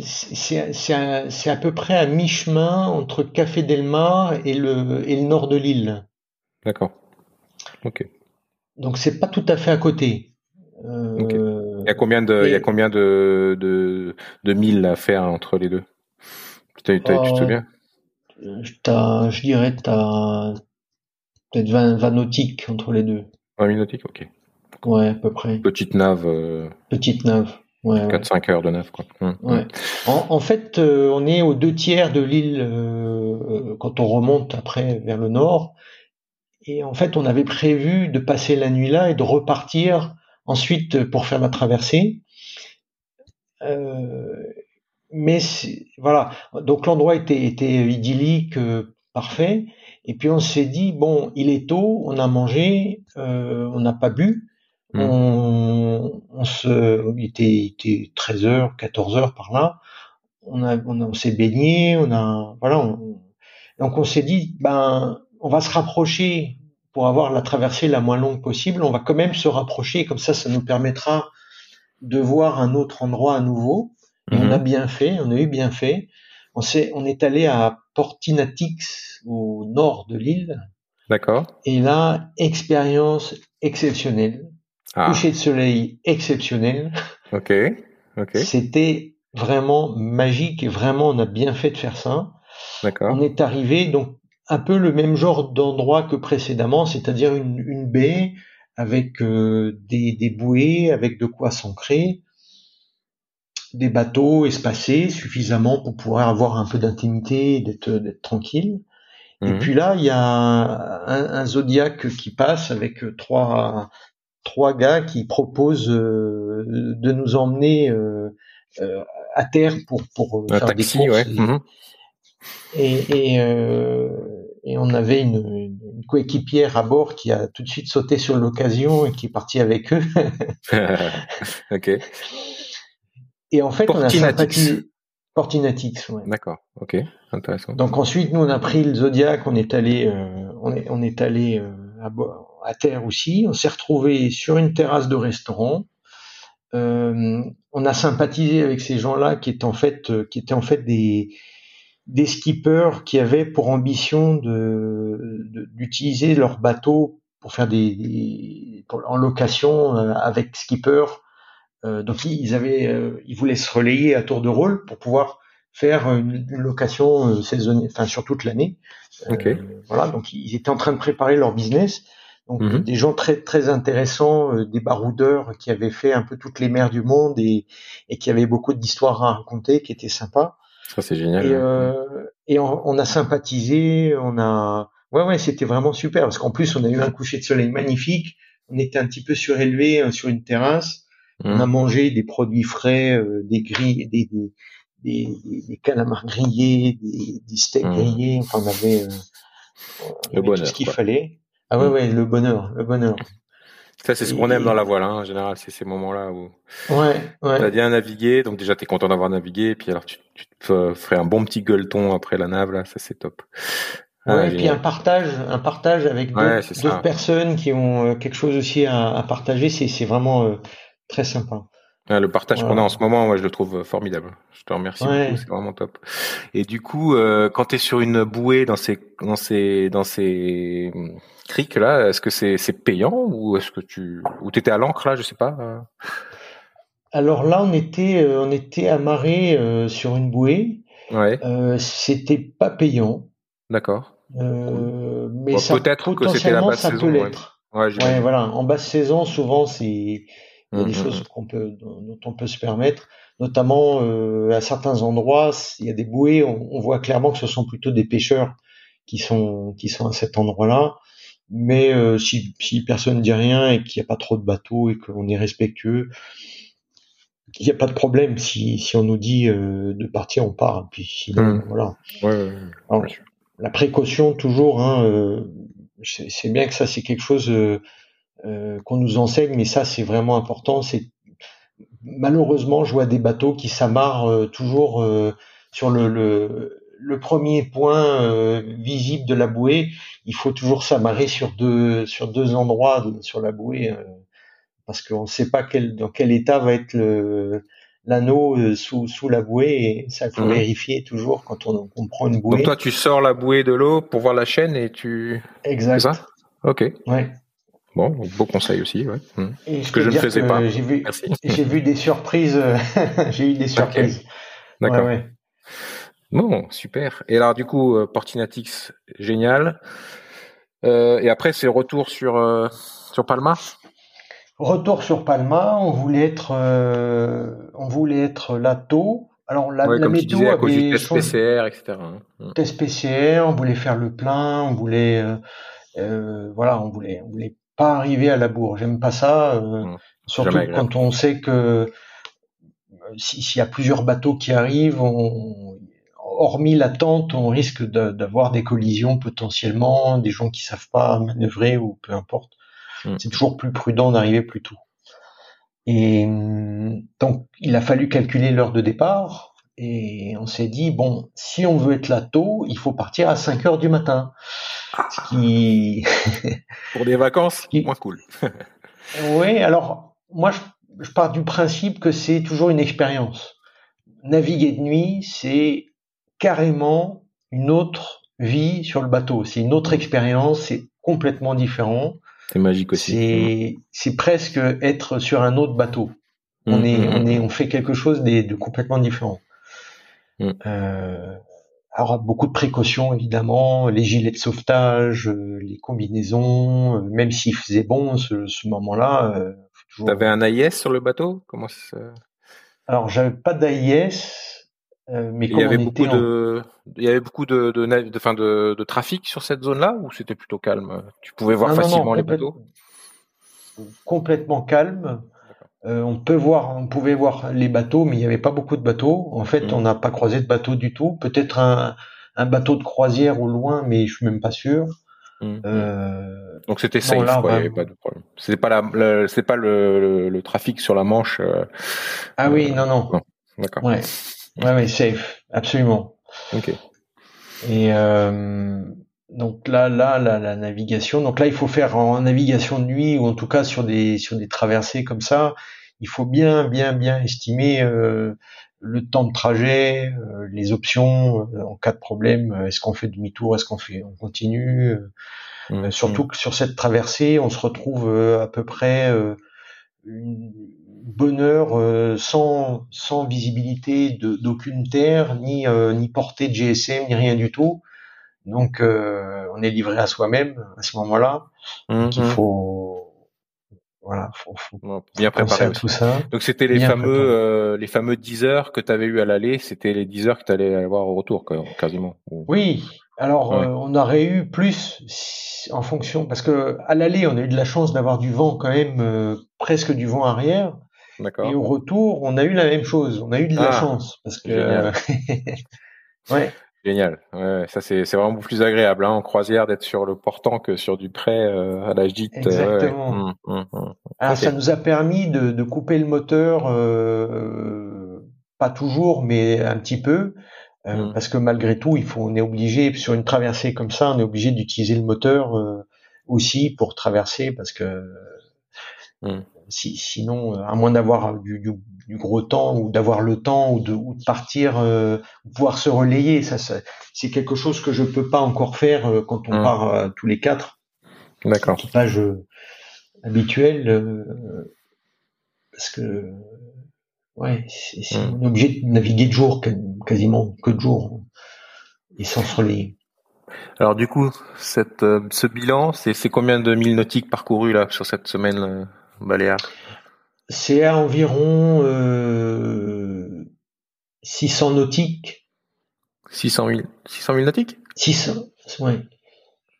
c'est à, peu près à mi-chemin entre Café Del Mar et le et le nord de l'île. D'accord. Ok. Donc c'est pas tout à fait à côté. Euh, Il y a combien de, il y a Et- combien de, de, de milles à faire entre les deux? T'as- t'as- Tu te souviens? T'as- je dirais t'as peut-être 20, 20 nautiques entre les deux. 20 000 nautiques Ok. Ouais, à peu près. Petite nave, euh, Petite nave. Ouais, ouais. 4-5 heures de nave, quoi. Hum. Ouais. En, en fait, euh, on est aux deux tiers de l'île euh, quand on remonte après vers le nord. Et en fait, on avait prévu de passer la nuit là et de repartir ensuite pour faire la traversée. Euh, mais voilà, donc l'endroit était, était idyllique, euh, parfait. Et puis on s'est dit bon, il est tôt, on a mangé, euh, on n'a pas bu. Mm. On, on se, il était, il était 13 heures, 14 heures par là. On a, on, a- on s'est baigné, on a, voilà. on- donc on s'est dit ben, on va se rapprocher pour avoir la traversée la moins longue possible. On va quand même se rapprocher, comme ça, ça nous permettra de voir un autre endroit à nouveau. On Mhm. a bien fait, on a eu bien fait. On s'est, on est allé à Portinatix, au nord de l'île. D'accord. Et là, expérience exceptionnelle. Ah, Coucher de soleil exceptionnel. ok. Ok. C'était vraiment magique et vraiment, on a bien fait de faire ça. D'accord. On est arrivé donc un peu le même genre d'endroit que précédemment, c'est-à-dire une, une baie avec euh, des, des bouées, avec de quoi s'ancrer, des bateaux espacés suffisamment pour pouvoir avoir un peu d'intimité, et d'être tranquille. Et Mhm. puis là, il y a un, un Zodiac qui passe avec trois trois gars qui proposent euh, de nous emmener euh, euh, à terre pour pour Un faire taxi, des ouais. courses. Et, et, euh, et on avait une, une coéquipière à bord qui a tout de suite sauté sur l'occasion et qui est partie avec eux. ok. Et en fait, on a sympathisé. Portinatix, ouais. D'accord. Ok. Intéressant. Donc ensuite, nous on a pris le Zodiac, on est allé, euh, on est, on est allé euh, à, terre aussi. On s'est retrouvé sur une terrasse de restaurant. Euh, on a sympathisé avec ces gens-là qui étaient en fait, qui étaient en fait des des skippers qui avaient pour ambition de de- d'utiliser leur bateau pour faire des, des- pour- en location euh, avec skipper. Euh, donc ils avaient, euh, ils voulaient se relayer à tour de rôle pour pouvoir faire une, une location euh, saisonnière, enfin sur toute l'année. Euh, Ok. Voilà, donc ils étaient en train de préparer leur business. Donc Mhm. des gens très très intéressants, euh, des baroudeurs qui avaient fait un peu toutes les mers du monde et, et qui avaient beaucoup d'histoires à raconter, qui étaient sympas. Ça, c'est génial. Et, euh, et on, on a sympathisé, on a, ouais ouais, c'était vraiment super parce qu'en plus on a eu un coucher de soleil magnifique. On était un petit peu surélevé euh, sur une terrasse. On a Mhm. mangé des produits frais, euh, des grilles, des, des, des, des- calamars grillés, des, des steaks Mmh. grillés. Enfin, on avait, euh, on Le avait tout ce qu'il fallait. Ah ouais, Mmh. ouais, le bonheur, le bonheur. Ça, c'est ce qu'on aime dans la voile, hein, en général. C'est ces moments-là où Ouais, t'as ouais, bien navigué. Donc, déjà, t'es content d'avoir navigué. Et puis, alors, tu, tu te ferait un bon petit gueuleton après la nave là, ça c'est top. Ah, et puis un partage, un partage avec d'autres personnes qui ont euh, quelque chose aussi à, à partager, c'est vraiment euh, très sympa. Le partage qu'on a en ce moment, moi je le trouve formidable. Je te remercie beaucoup, c'est vraiment top. Et du coup, euh, quand tu es sur une bouée dans ces dans ces dans ces hum, criques là, est-ce que c'est payant ou est-ce que tu ou t'étais à l'ancre là, je sais pas. Alors là, on était on était amarré sur une bouée. Ouais. C'était pas payant. D'accord. Euh, mais ça, peut-être que c'était la basse ça saison, peut. Ouais, voilà. En basse saison, souvent, c'est il y a des mmh, choses mmh. qu'on peut dont on peut se permettre, notamment euh, à certains endroits, il y a des bouées, on, on, voit clairement que ce sont plutôt des pêcheurs qui sont qui sont à cet endroit-là. Mais euh, si, si personne ne dit rien et qu'il n'y a pas trop de bateaux et qu'on est respectueux, il n'y a pas de problème. Si, si on nous dit euh, de partir, on part. Puis sinon, voilà. Ouais, ouais, la précaution toujours. Hein, euh, c'est bien que ça c'est quelque chose euh, euh, qu'on nous enseigne, mais ça c'est vraiment important. C'est malheureusement je vois des bateaux qui s'amarrent toujours sur le, le, premier point visible de la bouée. Il faut toujours s'amarrer sur deux sur deux endroits sur la bouée parce qu'on ne sait pas quel, dans quel état va être le l'anneau euh, sous, sous la bouée et ça faut mhm. vérifier toujours quand on, on, prend une bouée. Donc toi tu sors la bouée de l'eau pour voir la chaîne et tu. Exact. Ça? Ok. Ouais. Bon, beau conseil aussi, ouais. Mhm. Ce que je ne faisais pas. J'ai vu, j'ai vu des surprises. j'ai eu des surprises. D'accord. Ouais, Bon, super. Et alors du coup, euh, Portinatix, génial. Euh, et après, c'est retour sur euh, sur Palma? Retour sur Palma, on voulait être, euh, on voulait être Lato. Alors la, la météo disais, avait test PCR, etc. Hein. Test PCR, on voulait faire le plein, on voulait, voilà, on voulait, on voulait pas arriver à la bourre. J'aime pas ça, mmh. surtout quand on sait que s'il y a plusieurs bateaux qui arrivent, on, hormis l'attente, on risque d'avoir des collisions potentiellement, des gens qui savent pas manœuvrer ou peu importe. Mm. C'est toujours plus prudent d'arriver plus tôt. Et mm, donc, il a fallu calculer l'heure de départ. Et on s'est dit, bon, si on veut être là tôt, il faut partir à 5 heures du matin. qui... Pour des vacances, moins cool. oui, alors, moi, je, je pars du principe que c'est toujours une expérience. Naviguer de nuit, c'est carrément une autre vie sur le bateau. C'est une autre expérience, c'est complètement différent. C'est magique aussi. C'est presque être sur un autre bateau. On mm, est, mm, on est, mm. on fait quelque chose de, complètement différent. Euh, alors beaucoup de précautions évidemment, les gilets de sauvetage, euh, les combinaisons, euh, même s'il faisait bon ce, ce moment-là. Euh, toujours... T'avais un AIS sur le bateau? Comment ça... Alors j'avais pas d'AIS. Euh, mais il y avait beaucoup de, il y avait beaucoup de, de, de, fin de, de trafic sur cette zone-là ou c'était plutôt calme? Tu pouvais voir facilement les bateaux? Complètement calme. Euh, on peut voir, on pouvait voir les bateaux, mais il n'y avait pas beaucoup de bateaux. En fait, mmh. on n'a pas croisé de bateaux du tout. Peut-être un, un, bateau de croisière au loin, mais je suis même pas sûr. Mmh. Euh... Donc c'était safe, il n'y avait pas de problème. C'était pas la, c'est pas le, le, trafic sur la Manche. Euh, ah oui, non, non. non. D'accord. Ouais. Ouais, ouais, safe, absolument. Ok. Et euh, donc là, là, la, la, navigation. Donc là, il faut faire en navigation de nuit ou en tout cas sur des sur des traversées comme ça. Il faut bien, bien, bien estimer euh, le temps de trajet, euh, les options euh, en cas de problème. Est-ce qu'on fait demi-tour Est-ce qu'on fait, on continue mmh, Surtout mmh. que sur cette traversée, on se retrouve à peu près une, bonheur euh, sans, sans visibilité d'aucune terre, ni, euh, ni portée de GSM, ni rien du tout. Donc euh, on est livré à soi-même à ce moment-là. il mhm. faut voilà, faut, faut bien préparer tout ça. Donc c'était les fameux les fameux 10 heures que tu avais eu à l'aller, c'était les 10 heures que tu allais avoir au retour quasiment. Oui, alors on aurait eu plus en fonction parce que à l'aller on a eu de la chance d'avoir du vent quand même presque du vent arrière. Et au retour, on a eu la même chose. On a eu de la ah, chance parce que. Ouais. Génial. Ouais, ça c'est c'est vraiment plus agréable hein, en croisière d'être sur le portant que sur du prêt euh, à l'âge dit. Exactement. Hum, hum, hum. Alors ça nous a permis de, de couper le moteur euh, pas toujours, mais un petit peu. Mmh. Parce que malgré tout, il faut, on est obligé sur une traversée comme ça, on est obligé d'utiliser le moteur aussi pour traverser, parce que mmh. si, sinon, à moins d'avoir du, du, du, gros temps ou d'avoir le temps ou de, ou de partir, euh, pouvoir se relayer, ça, ça c'est quelque chose que je peux pas encore faire euh, quand on mmh. part euh, tous les quatre. D'accord. Équipage habituel, parce que ouais, c'est, mmh. on est obligé de naviguer de jour, quasiment que de jour, et sans se relayer. Alors du coup, cette, ce bilan, c'est, c'est combien de milles nautiques parcourus là sur cette semaine baléare c'est à environ euh, 600 nautiques. 600 000, 600 000 nautiques? 600, oui.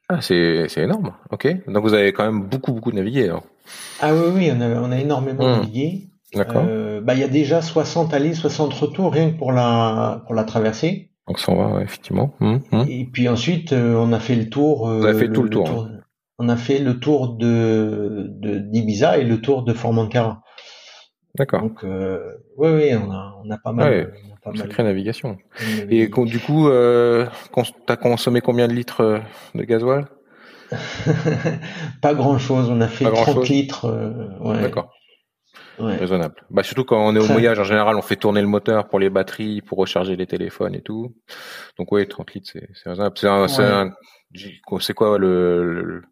Ah, c'est, énorme, ok. Donc vous avez quand même beaucoup, beaucoup navigué. Alors. Ah oui, oui, on a, on a énormément mmh. navigué. D'accord. Euh, bah, il y a déjà 60 allées, 60 retours, rien que pour la, pour la traversée. Donc 120, ouais, effectivement. Mmh, mmh. Et puis ensuite, euh, on a fait le tour. Euh, vous avez fait le, tout le, tour. tour hein. On a fait le tour de, de d'Ibiza et le tour de Formentera. D'accord. Donc, euh, oui, oui, on a, on a pas mal. Ouais, on a pas sacrée mal. navigation. Et du coup, euh, t'as consommé combien de litres euh, de gasoil Pas grand chose. On a fait 30 litres. Euh, ouais. D'accord. Ouais. Raisonnable. Bah surtout quand on est au mouillage, en général, on fait tourner le moteur pour les batteries, pour recharger les téléphones et tout. Donc oui, 30 litres, c'est raisonnable. C'est quoi le, le,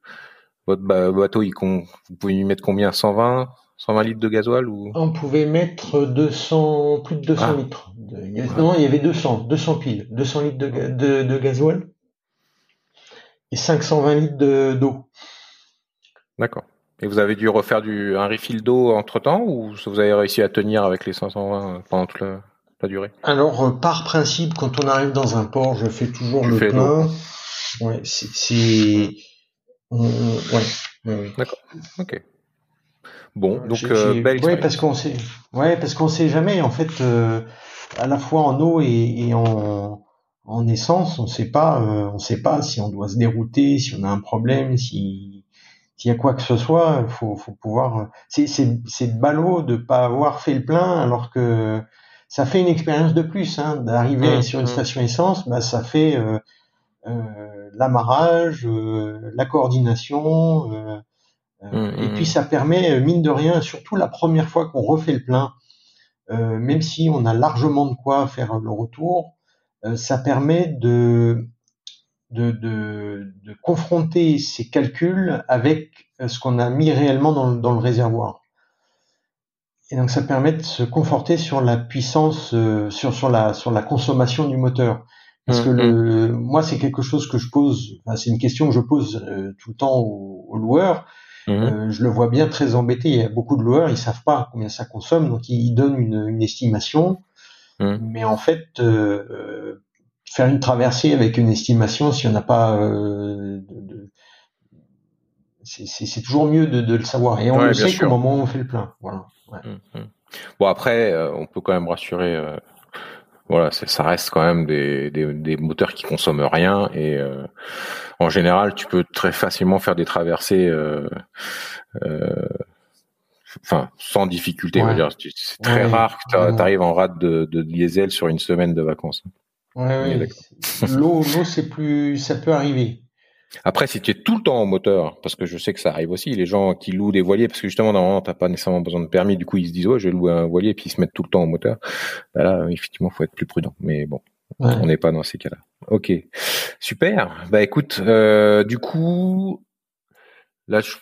votre bateau il, Vous pouvez y mettre combien? 120 120 litres de gasoil ou? On pouvait mettre 200, plus de 200 ah. litres. Avait, non, il y avait 200, 200 piles, 200 litres de, de, de gasoil et 520 litres d'eau. D'accord. Et vous avez dû refaire du, un refill d'eau entre temps ou vous avez réussi à tenir avec les 520 pendant toute la, la durée? Alors, euh, par principe, quand on arrive dans un port, je fais toujours le plein. Ouais, c'est. Ouais, ouais. D'accord. Ok. Bon, donc euh, belle Ouais, parce qu'on sait. Ouais, parce qu'on sait jamais. En fait, euh, à la fois en eau et, et en, en essence, on sait pas. Euh, on sait pas si on doit se dérouter, si on a un problème, si s'il y a quoi que ce soit. Faut, faut pouvoir. C'est c'est c'est ballot de pas avoir fait le plein, alors que ça fait une expérience de plus. Hein, D'arriver mmh, sur une mmh. station essence, bah ça fait euh, euh, l'amarrage, la coordination euh, et puis ça permet, euh, mine de rien, surtout la première fois qu'on refait le plein, euh, même si on a largement de quoi faire le retour, ça permet de, de, de, de, confronter ces calculs avec ce qu'on a mis réellement dans, dans, le réservoir. Et donc ça permet de se conforter sur la puissance, sur, sur, la, sur la consommation du moteur. Parce que le, moi, c'est quelque chose que je pose, enfin, c'est une question que je pose tout le temps aux, aux loueurs. Mhm. Euh, je le vois bien très embêté. Il y a beaucoup de loueurs, ils savent pas combien ça consomme, donc ils donnent une, une estimation. Mhm. Mais en fait, euh, euh, faire une traversée avec une estimation, si on n'a pas, c'est toujours mieux de, de, le savoir. Et on le sait au moment où on fait le plein. Voilà. Ouais. Mhm. Bon après, on peut quand même rassurer voilà, ça reste quand même des, des, des, moteurs qui consomment rien et euh, en général, tu peux très facilement faire des traversées, euh, euh, enfin sans difficulté. Ouais. C'est très rare que tu arrives en rate de, de, diesel sur une semaine de vacances. Ouais, L'eau, l'eau, c'est plus, ça peut arriver. Après, si tu es tout le temps en moteur, parce que je sais que ça arrive aussi, les gens qui louent des voiliers, parce que justement, normalement, t'as pas nécessairement besoin de permis, du coup, ils se disent, ouais, je vais louer un voilier, puis ils se mettent tout le temps en moteur. Bah là, effectivement, faut être plus prudent. Mais bon, on n'est pas dans ces cas-là. Ok, super. Bah écoute, euh, du coup, là, je...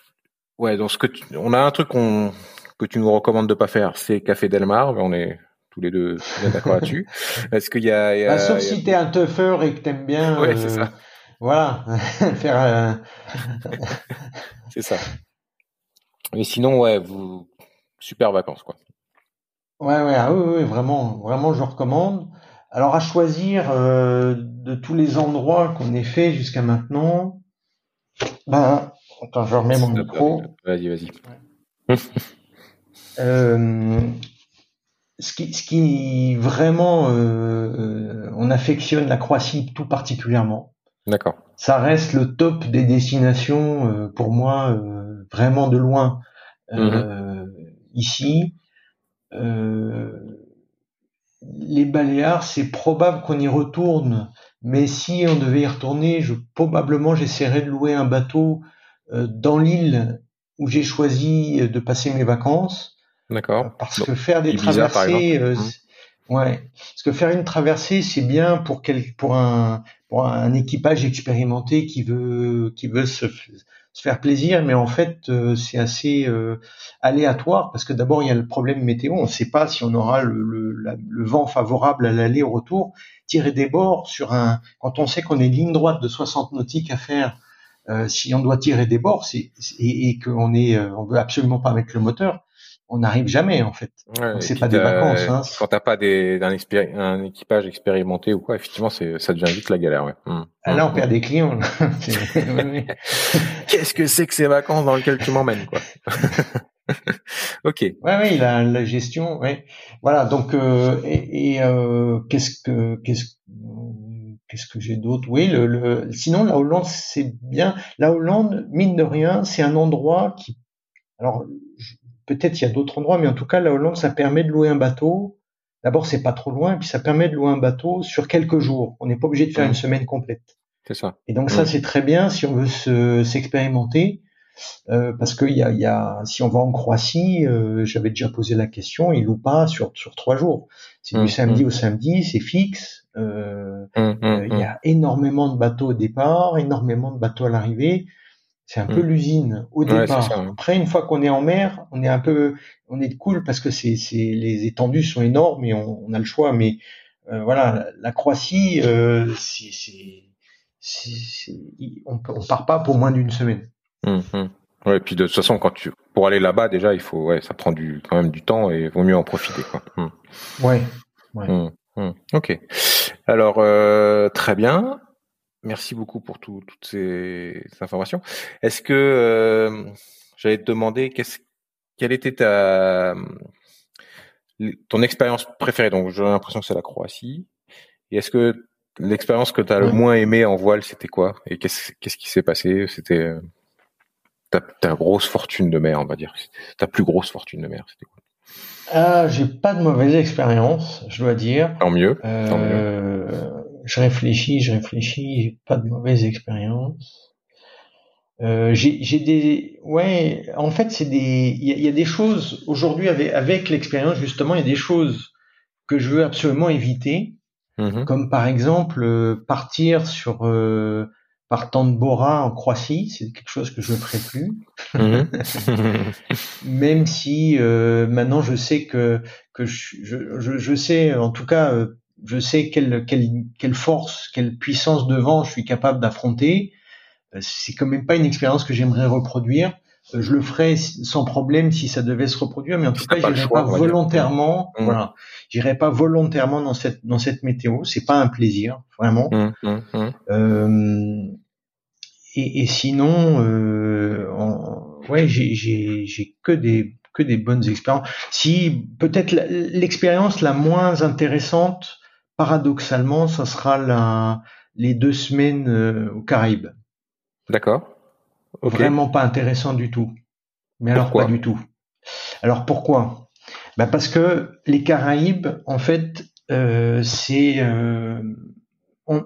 ouais, dans ce que tu... on a un truc qu'on que tu nous recommandes de pas faire, c'est Café Delmar. On est tous les deux d'accord là-dessus. Est-ce qu'il y a, y a bah, sauf y a... si t'es un tougher et que t'aimes bien. Ouais, euh... c'est ça voilà, faire. Euh... c'est ça. Mais sinon, ouais, vous super vacances quoi. Ouais, ouais, ah, oui, oui, vraiment, vraiment, je recommande. Alors à choisir euh, de tous les endroits qu'on ait fait jusqu'à maintenant, ben, attends, je remets mon micro. Vas-y, vas-y. euh, ce qui, ce qui vraiment, euh, on affectionne la Croatie tout particulièrement. D'accord. Ça reste le top des destinations euh, pour moi, euh, vraiment de loin. Euh, mhm. Ici, les Baléares, c'est probable qu'on y retourne, mais si on devait y retourner, je, probablement j'essaierais de louer un bateau euh, dans l'île où j'ai choisi de passer mes vacances. D'accord. Parce que faire des traversées, euh, mmh. ouais, parce que faire une traversée, c'est bien pour quel, pour un, pour un équipage expérimenté qui veut, qui veut se, se faire plaisir, mais en fait euh, c'est assez euh, aléatoire parce que d'abord il y a le problème météo, on ne sait pas si on aura le, le, vent favorable à l'aller au retour. Tirer des bords sur un, quand on sait qu'on est une ligne droite de 60 nautiques à faire, euh, si on doit tirer des bords, c'est et, et qu'on est, on veut absolument pas mettre le moteur, on n'arrive jamais en fait. Ouais, c'est pas des vacances. Hein. Quand t'as pas des, un, un, équipage expérimenté ou quoi, effectivement, c'est ça devient vite la galère. Ouais. Hum. Ah, là, on perd des clients. Qu'est-ce que c'est que ces vacances dans lesquelles tu m'emmènes, quoi? Ok. Ouais, ouais, la, la gestion, ouais. Voilà. Donc, euh, et, et euh, qu'est-ce que qu'est-ce qu'est-ce que j'ai d'autre? Oui, le, le, sinon la Hollande, c'est bien. La Hollande, mine de rien, c'est un endroit qui alors, Peut-être il y a d'autres endroits, mais en tout cas, la Hollande, ça permet de louer un bateau. D'abord, c'est pas trop loin, et puis ça permet de louer un bateau sur quelques jours. On n'est pas obligé de faire mmh. une semaine complète. C'est ça. Et donc ça, c'est très bien si on veut s'expérimenter. Euh, parce que y a, y a, si on va en Croatie, euh, j'avais déjà posé la question, ils louent pas sur sur trois jours. C'est du mmh, samedi au samedi, c'est fixe. Euh, euh il y a énormément de bateaux au départ, énormément de bateaux à l'arrivée. C'est un peu mm. l'usine au départ. Après, une fois qu'on est en mer, on est un peu, on est cool parce que c'est, c'est les étendues sont énormes et on, on a le choix. Mais euh, voilà, la Croatie, euh, c'est, on, on part pas pour moins d'une semaine. Mm, mm. Ouais, et puis de toute façon, quand tu pour aller là-bas, déjà, il faut, ouais, ça prend du quand même du temps et vaut mieux en profiter, quoi. Ouais. ouais. Ok. Alors euh, très bien. Merci beaucoup pour toutes ces, informations. Est-ce que euh, j'allais te demander qu'est-ce, quelle était ta ton expérience préférée? Donc j'ai l'impression que c'est la Croatie. Et est-ce que l'expérience que tu as le moins aimé en voile, c'était quoi? Et qu'est-ce, qu'est-ce qui s'est passé? C'était euh, ta, ta, grosse fortune de mer, on va dire. Ta plus grosse fortune de mer, c'était quoi? Ah, j'ai pas de mauvaise expérience, je dois dire. Tant mieux. Tant mieux. Euh, je réfléchis, je réfléchis, j'ai pas de mauvaise expérience. Euh, j'ai des, ouais, en fait, c'est des, il y, a des choses aujourd'hui avec, avec l'expérience justement, il y a des choses que je veux absolument éviter, mm-hmm. comme par exemple euh, partir sur euh, partant de Bora en Croatie, c'est quelque chose que je ne ferai plus. Mm-hmm. Même si euh, maintenant je sais que que je, je, je, sais en tout cas euh, je sais quelle, quelle, quelle force, quelle puissance de vent je suis capable d'affronter. Euh, c'est quand même pas une expérience que j'aimerais reproduire. Euh, je le ferais sans problème si ça devait se reproduire, mais en tout cas, j'irai pas, volontairement. Mmh. Voilà, j'irai pas volontairement dans cette dans cette météo. C'est pas un plaisir, vraiment. Mmh, mmh, euh, et, et, sinon, euh, ouais, j'ai j'ai que des que des bonnes expériences. Si peut-être l'expérience la moins intéressante paradoxalement, ça sera la, les deux semaines euh, aux Caraïbes. D'accord. Vraiment pas intéressant du tout. Mais alors pas du tout. Alors pourquoi? Ben Parce que les Caraïbes, en fait, euh, c'est euh,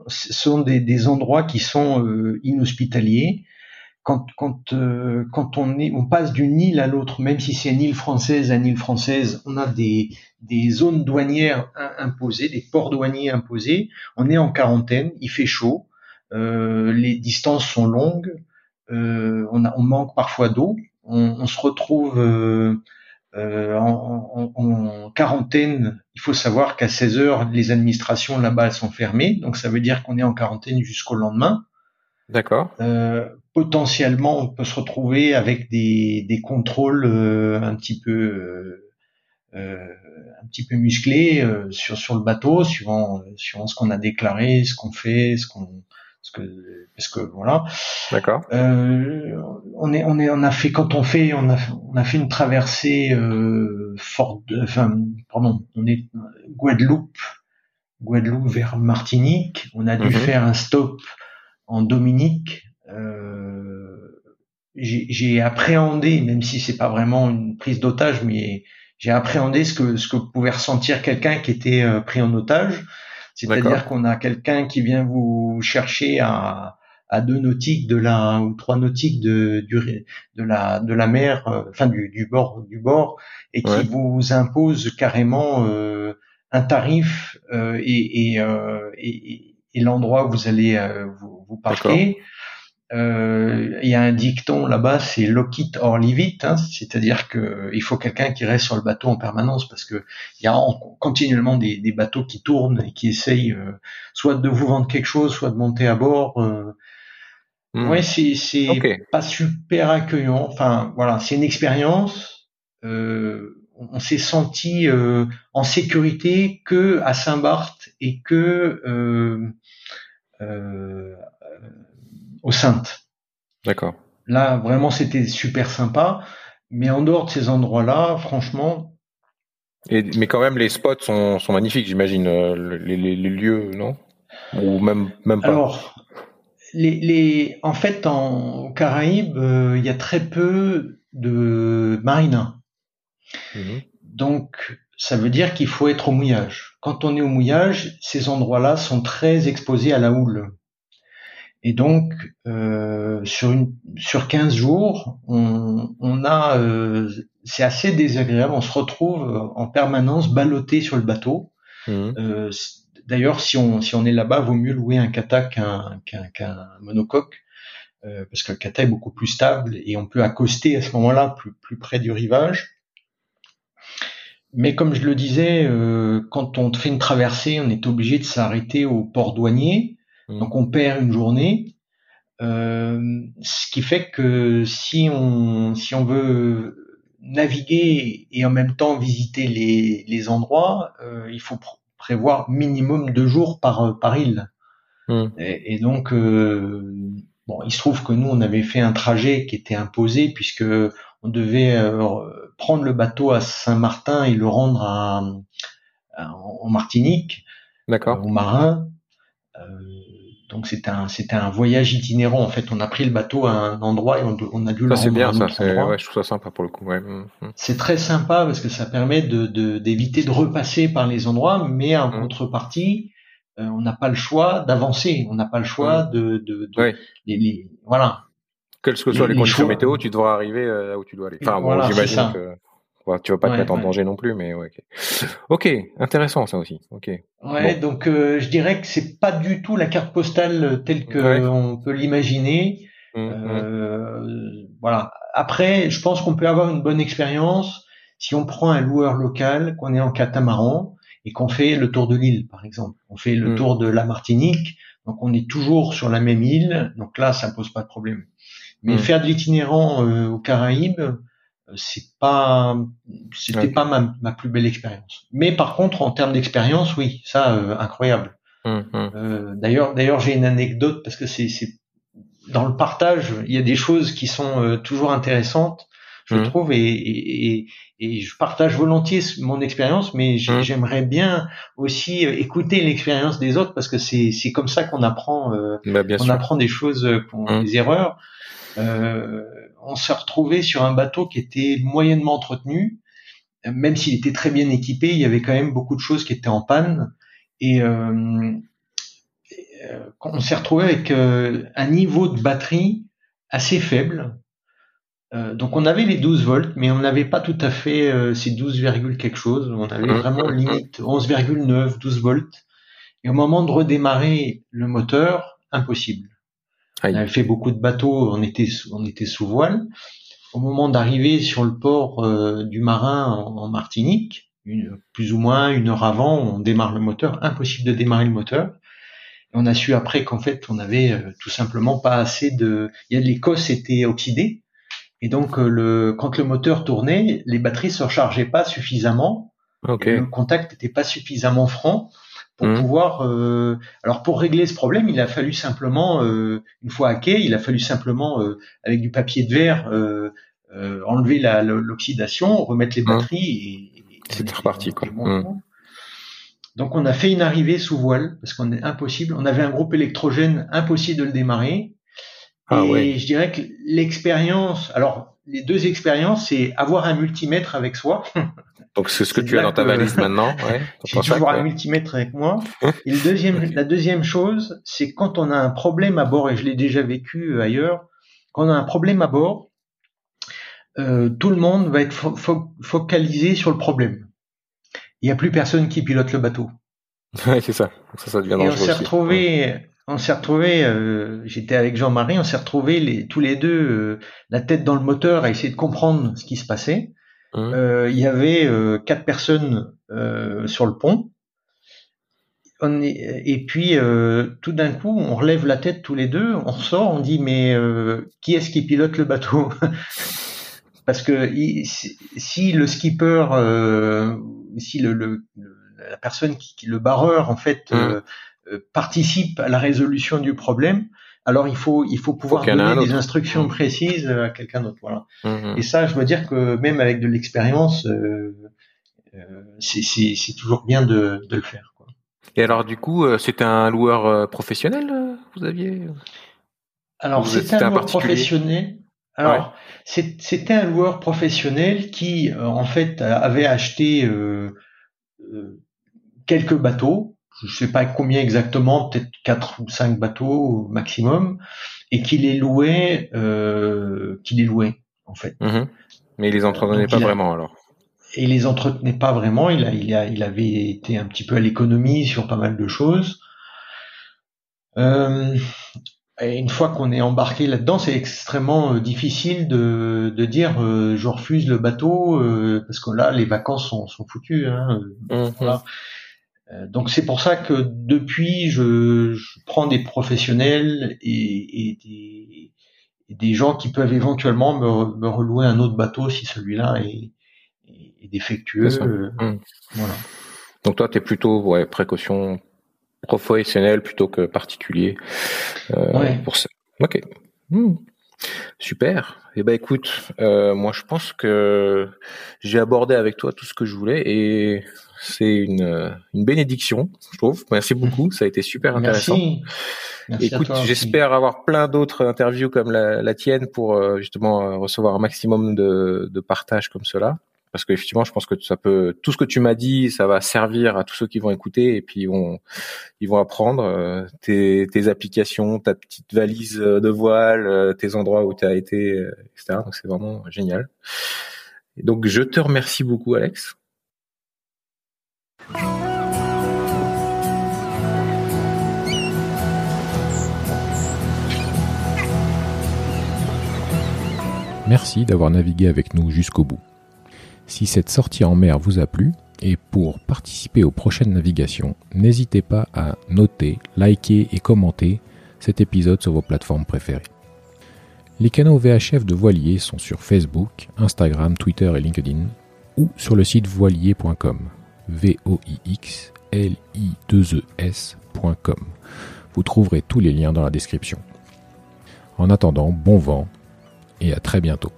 sont des, des, endroits qui sont euh, inhospitaliers quand, quand, euh, quand on, est, on passe d'une île à l'autre, même si c'est une île française à une île française, on a des, des zones douanières imposées, des ports douaniers imposés. On est en quarantaine, il fait chaud, euh, les distances sont longues, euh, on, a, on manque parfois d'eau, on, on, se retrouve euh, euh en, en, en, quarantaine. Il faut savoir qu'à 16 heures, les administrations là-bas sont fermées, donc ça veut dire qu'on est en quarantaine jusqu'au lendemain. D'accord. Euh, potentiellement, on peut se retrouver avec des, des contrôles euh, un petit peu euh, euh un petit peu musclés euh, sur sur le bateau, suivant suivant ce qu'on a déclaré, ce qu'on fait, ce qu'on ce que parce que voilà. D'accord. on est on est on a fait quand on fait on a on a fait une traversée forte, enfin pardon, on est Guadeloupe Guadeloupe vers Martinique. On a dû mhm. faire un stop en Dominique. Euh, j'ai appréhendé, même si c'est pas vraiment une prise d'otage, mais j'ai appréhendé ce que ce que pouvait ressentir quelqu'un qui était euh, pris en otage. C'est-à-dire qu'on a quelqu'un qui vient vous chercher à, à deux nautiques de la ou trois nautiques de du, de la de la mer, euh, enfin du, du bord du bord, et qui vous impose carrément euh, un tarif euh, et, et, et, et l'endroit où vous allez vous, vous parquer. Euh, il y a un dicton là-bas, c'est lock it or leave it, hein, c'est-à-dire que il faut quelqu'un qui reste sur le bateau en permanence parce que il y a continuellement des, des, bateaux qui tournent et qui essayent euh, soit de vous vendre quelque chose, soit de monter à bord. Euh. Hmm. Ouais, c'est c'est pas super accueillant. Enfin voilà, c'est une expérience. Euh, on s'est senti en sécurité que à Saint-Barth et que aux Saintes. D'accord. Là, vraiment, c'était super sympa. Mais en dehors de ces endroits-là, franchement. Et, mais quand même, les spots sont, sont magnifiques, j'imagine, euh, les, les, les, lieux, non? Ou même, même pas? Alors, les, les, en fait, en Caraïbes, euh, il y a très peu de marinas. Mhm. Donc, ça veut dire qu'il faut être au mouillage. Quand on est au mouillage, ces endroits-là sont très exposés à la houle. Et donc, euh, sur, une, sur 15 jours, on, on a, euh, c'est assez désagréable. On se retrouve en permanence ballotté sur le bateau. Mmh. Euh, D'ailleurs, si on, si on est là-bas, vaut mieux louer un kata qu'un qu'un monocoque, euh, parce que le kata est beaucoup plus stable et on peut accoster à ce moment-là plus, plus près du rivage. Mais comme je le disais, euh, quand on fait une traversée, on est obligé de s'arrêter au port douanier Mm. Donc on perd une journée. Euh, ce qui fait que si on si on veut naviguer et en même temps visiter les, les endroits, euh, il faut prévoir minimum deux jours par par île. Mm. Et, donc euh, bon, il se trouve que nous on avait fait un trajet qui était imposé puisque on devait prendre le bateau à Saint-Martin et le rendre à, en Martinique, D'accord. aux marins. Donc c'était un c'était un voyage itinérant en fait. On a pris le bateau à un endroit et on, on a dû ça, c'est bien ça. Ouais, je trouve ça sympa pour le coup. Ouais. Mm, mm. C'est très sympa parce que ça permet de d'éviter de, repasser par les endroits, mais en mm. contrepartie, euh, on n'a pas le choix d'avancer. On n'a pas le choix de, de, de les, voilà. Quelles que soient les, conditions météo, tu devras arriver euh, là où tu dois aller. Enfin, bon, j'imagine que tu vas pas te mettre en danger non plus, mais ouais, ok. intéressant ça aussi. Ok. Ouais, donc euh, je dirais que c'est pas du tout la carte postale telle que on peut l'imaginer. Mmh, mmh. euh, voilà. Après, je pense qu'on peut avoir une bonne expérience si on prend un loueur local, qu'on est en catamaran et qu'on fait le tour de l'île, par exemple. On fait le mmh. tour de la Martinique, donc on est toujours sur la même île, donc là ça pose pas de problème. Mais faire de l'itinérant euh, aux Caraïbes, c'est pas c'était pas ma, ma, plus belle expérience. Mais par contre en termes d'expérience oui ça euh, incroyable. Hum, hum. euh, d'ailleurs d'ailleurs j'ai une anecdote parce que c'est c'est dans le partage il y a des choses qui sont euh, toujours intéressantes je hum. trouve et, et, et, je partage volontiers mon expérience mais j'aimerais bien aussi écouter l'expérience des autres parce que c'est c'est comme ça qu'on apprend bah, on apprend des choses des erreurs. euh, on s'est retrouvé sur un bateau qui était moyennement entretenu, même s'il était très bien équipé, il y avait quand même beaucoup de choses qui étaient en panne. Et euh, euh on s'est retrouvé avec euh, un niveau de batterie assez faible. Euh, donc on avait les 12 volts, mais on n'avait pas tout à fait ces 12, quelque chose. On avait vraiment limite 11,9, 12 volts. Et au moment de redémarrer le moteur, impossible. On avait fait beaucoup de bateaux, on était, on était sous voile. Au moment d'arriver sur le port euh, du Marin en, Martinique, plus ou moins une heure avant, on démarre le moteur. Impossible de démarrer le moteur. Et on a su après qu'en fait, on avait euh, tout simplement pas assez de. Il y a l'écosse était oxydée, et donc euh, le quand le moteur tournait, les batteries se rechargeaient pas suffisamment. Le contact n'était pas suffisamment franc pour mmh. pouvoir. Euh, alors pour régler ce problème, il a fallu simplement, euh, une fois hacké, il a fallu simplement euh, avec du papier de verre enlever l'oxydation, remettre les mmh. batteries et, c'était reparti quoi. Mmh. Donc on a fait une arrivée sous voile parce qu'on est impossible. On avait un groupe électrogène impossible de le démarrer. Ah, et je dirais que l'expérience, alors les deux expériences, c'est avoir un multimètre avec soi. Donc c'est ce que tu as dans ta valise maintenant. Ouais, J'ai toujours un multimètre avec moi. Et le deuxième, la deuxième chose, c'est quand on a un problème à bord, et je l'ai déjà vécu euh, ailleurs, quand on a un problème à bord, euh, tout le monde va être focalisé sur le problème. Il n'y a plus personne qui pilote le bateau. Ouais, c'est ça. Ça, ça devient et on s'est retrouvé, on s'est retrouvé. Euh, J'étais avec Jean-Marie, on s'est retrouvé les, tous les deux euh, la tête dans le moteur à essayer de comprendre ce qui se passait. Mmh. Euh, il y avait euh, quatre personnes sur le pont. On est, et puis tout d'un coup, on relève la tête tous les deux, on sort, on dit mais qui est-ce qui pilote le bateau? Parce que si, le skipper, si le, le, la personne qui, qui, le barreur en fait mmh. participe à la résolution du problème, alors il faut il faut pouvoir donner des instructions mmh. précises à quelqu'un d'autre. Voilà. Mmh. Et ça, je veux dire que même avec de l'expérience, euh, euh, c'est toujours bien de, de le faire. Quoi. Et alors du coup, euh, c'était un loueur euh, professionnel, vous aviez Alors c'était un loueur professionnel. Alors c'était un loueur professionnel qui en fait avait acheté quelques bateaux je sais pas combien exactement, peut-être quatre ou cinq bateaux maximum, et qui les louait, euh, qui les louait en fait. Mhm. Mais il les entretenait pas vraiment alors. Et il les entretenait pas vraiment. Il a, il a, il avait été un petit peu à l'économie sur pas mal de choses. Euh, et une fois qu'on est embarqué là-dedans, c'est extrêmement euh, difficile de, de dire euh, je refuse le bateau euh, parce que là les vacances sont, sont foutues. Hein, mhm. voilà. Euh, donc c'est pour ça que depuis, je, je prends des professionnels et, et, des, et, des, gens qui peuvent éventuellement me, me relouer un autre bateau si celui-là est, est, défectueux. Mmh. Voilà. Donc toi, tu es plutôt ouais, précaution professionnelle plutôt que particulier euh, ouais. pour ça. Ok. Mmh. Super. Eh ben écoute, euh, moi je pense que j'ai abordé avec toi tout ce que je voulais et c'est une, une bénédiction, je trouve. Merci beaucoup, ça a été super intéressant. Merci. Écoute, j'espère avoir plein d'autres interviews comme la, la, tienne pour euh, justement euh, recevoir un maximum de, de partage comme cela. Parce qu'effectivement, je pense que ça peut, tout ce que tu m'as dit, ça va servir à tous ceux qui vont écouter et puis ils vont, ils vont apprendre euh, tes, tes applications, ta petite valise de voile, tes endroits où tu as été, etc. Donc c'est vraiment génial. Donc je te remercie beaucoup, Alex. Merci d'avoir navigué avec nous jusqu'au bout. Si cette sortie en mer vous a plu, et pour participer aux prochaines navigations, n'hésitez pas à noter, liker et commenter cet épisode sur vos plateformes préférées. Les canaux VHF de Voilier sont sur Facebook, Instagram, Twitter et LinkedIn, ou sur le site voilier.com. V-O-I-X-L-I-2-E-S.com. Vous trouverez tous les liens dans la description. En attendant, bon vent et à très bientôt.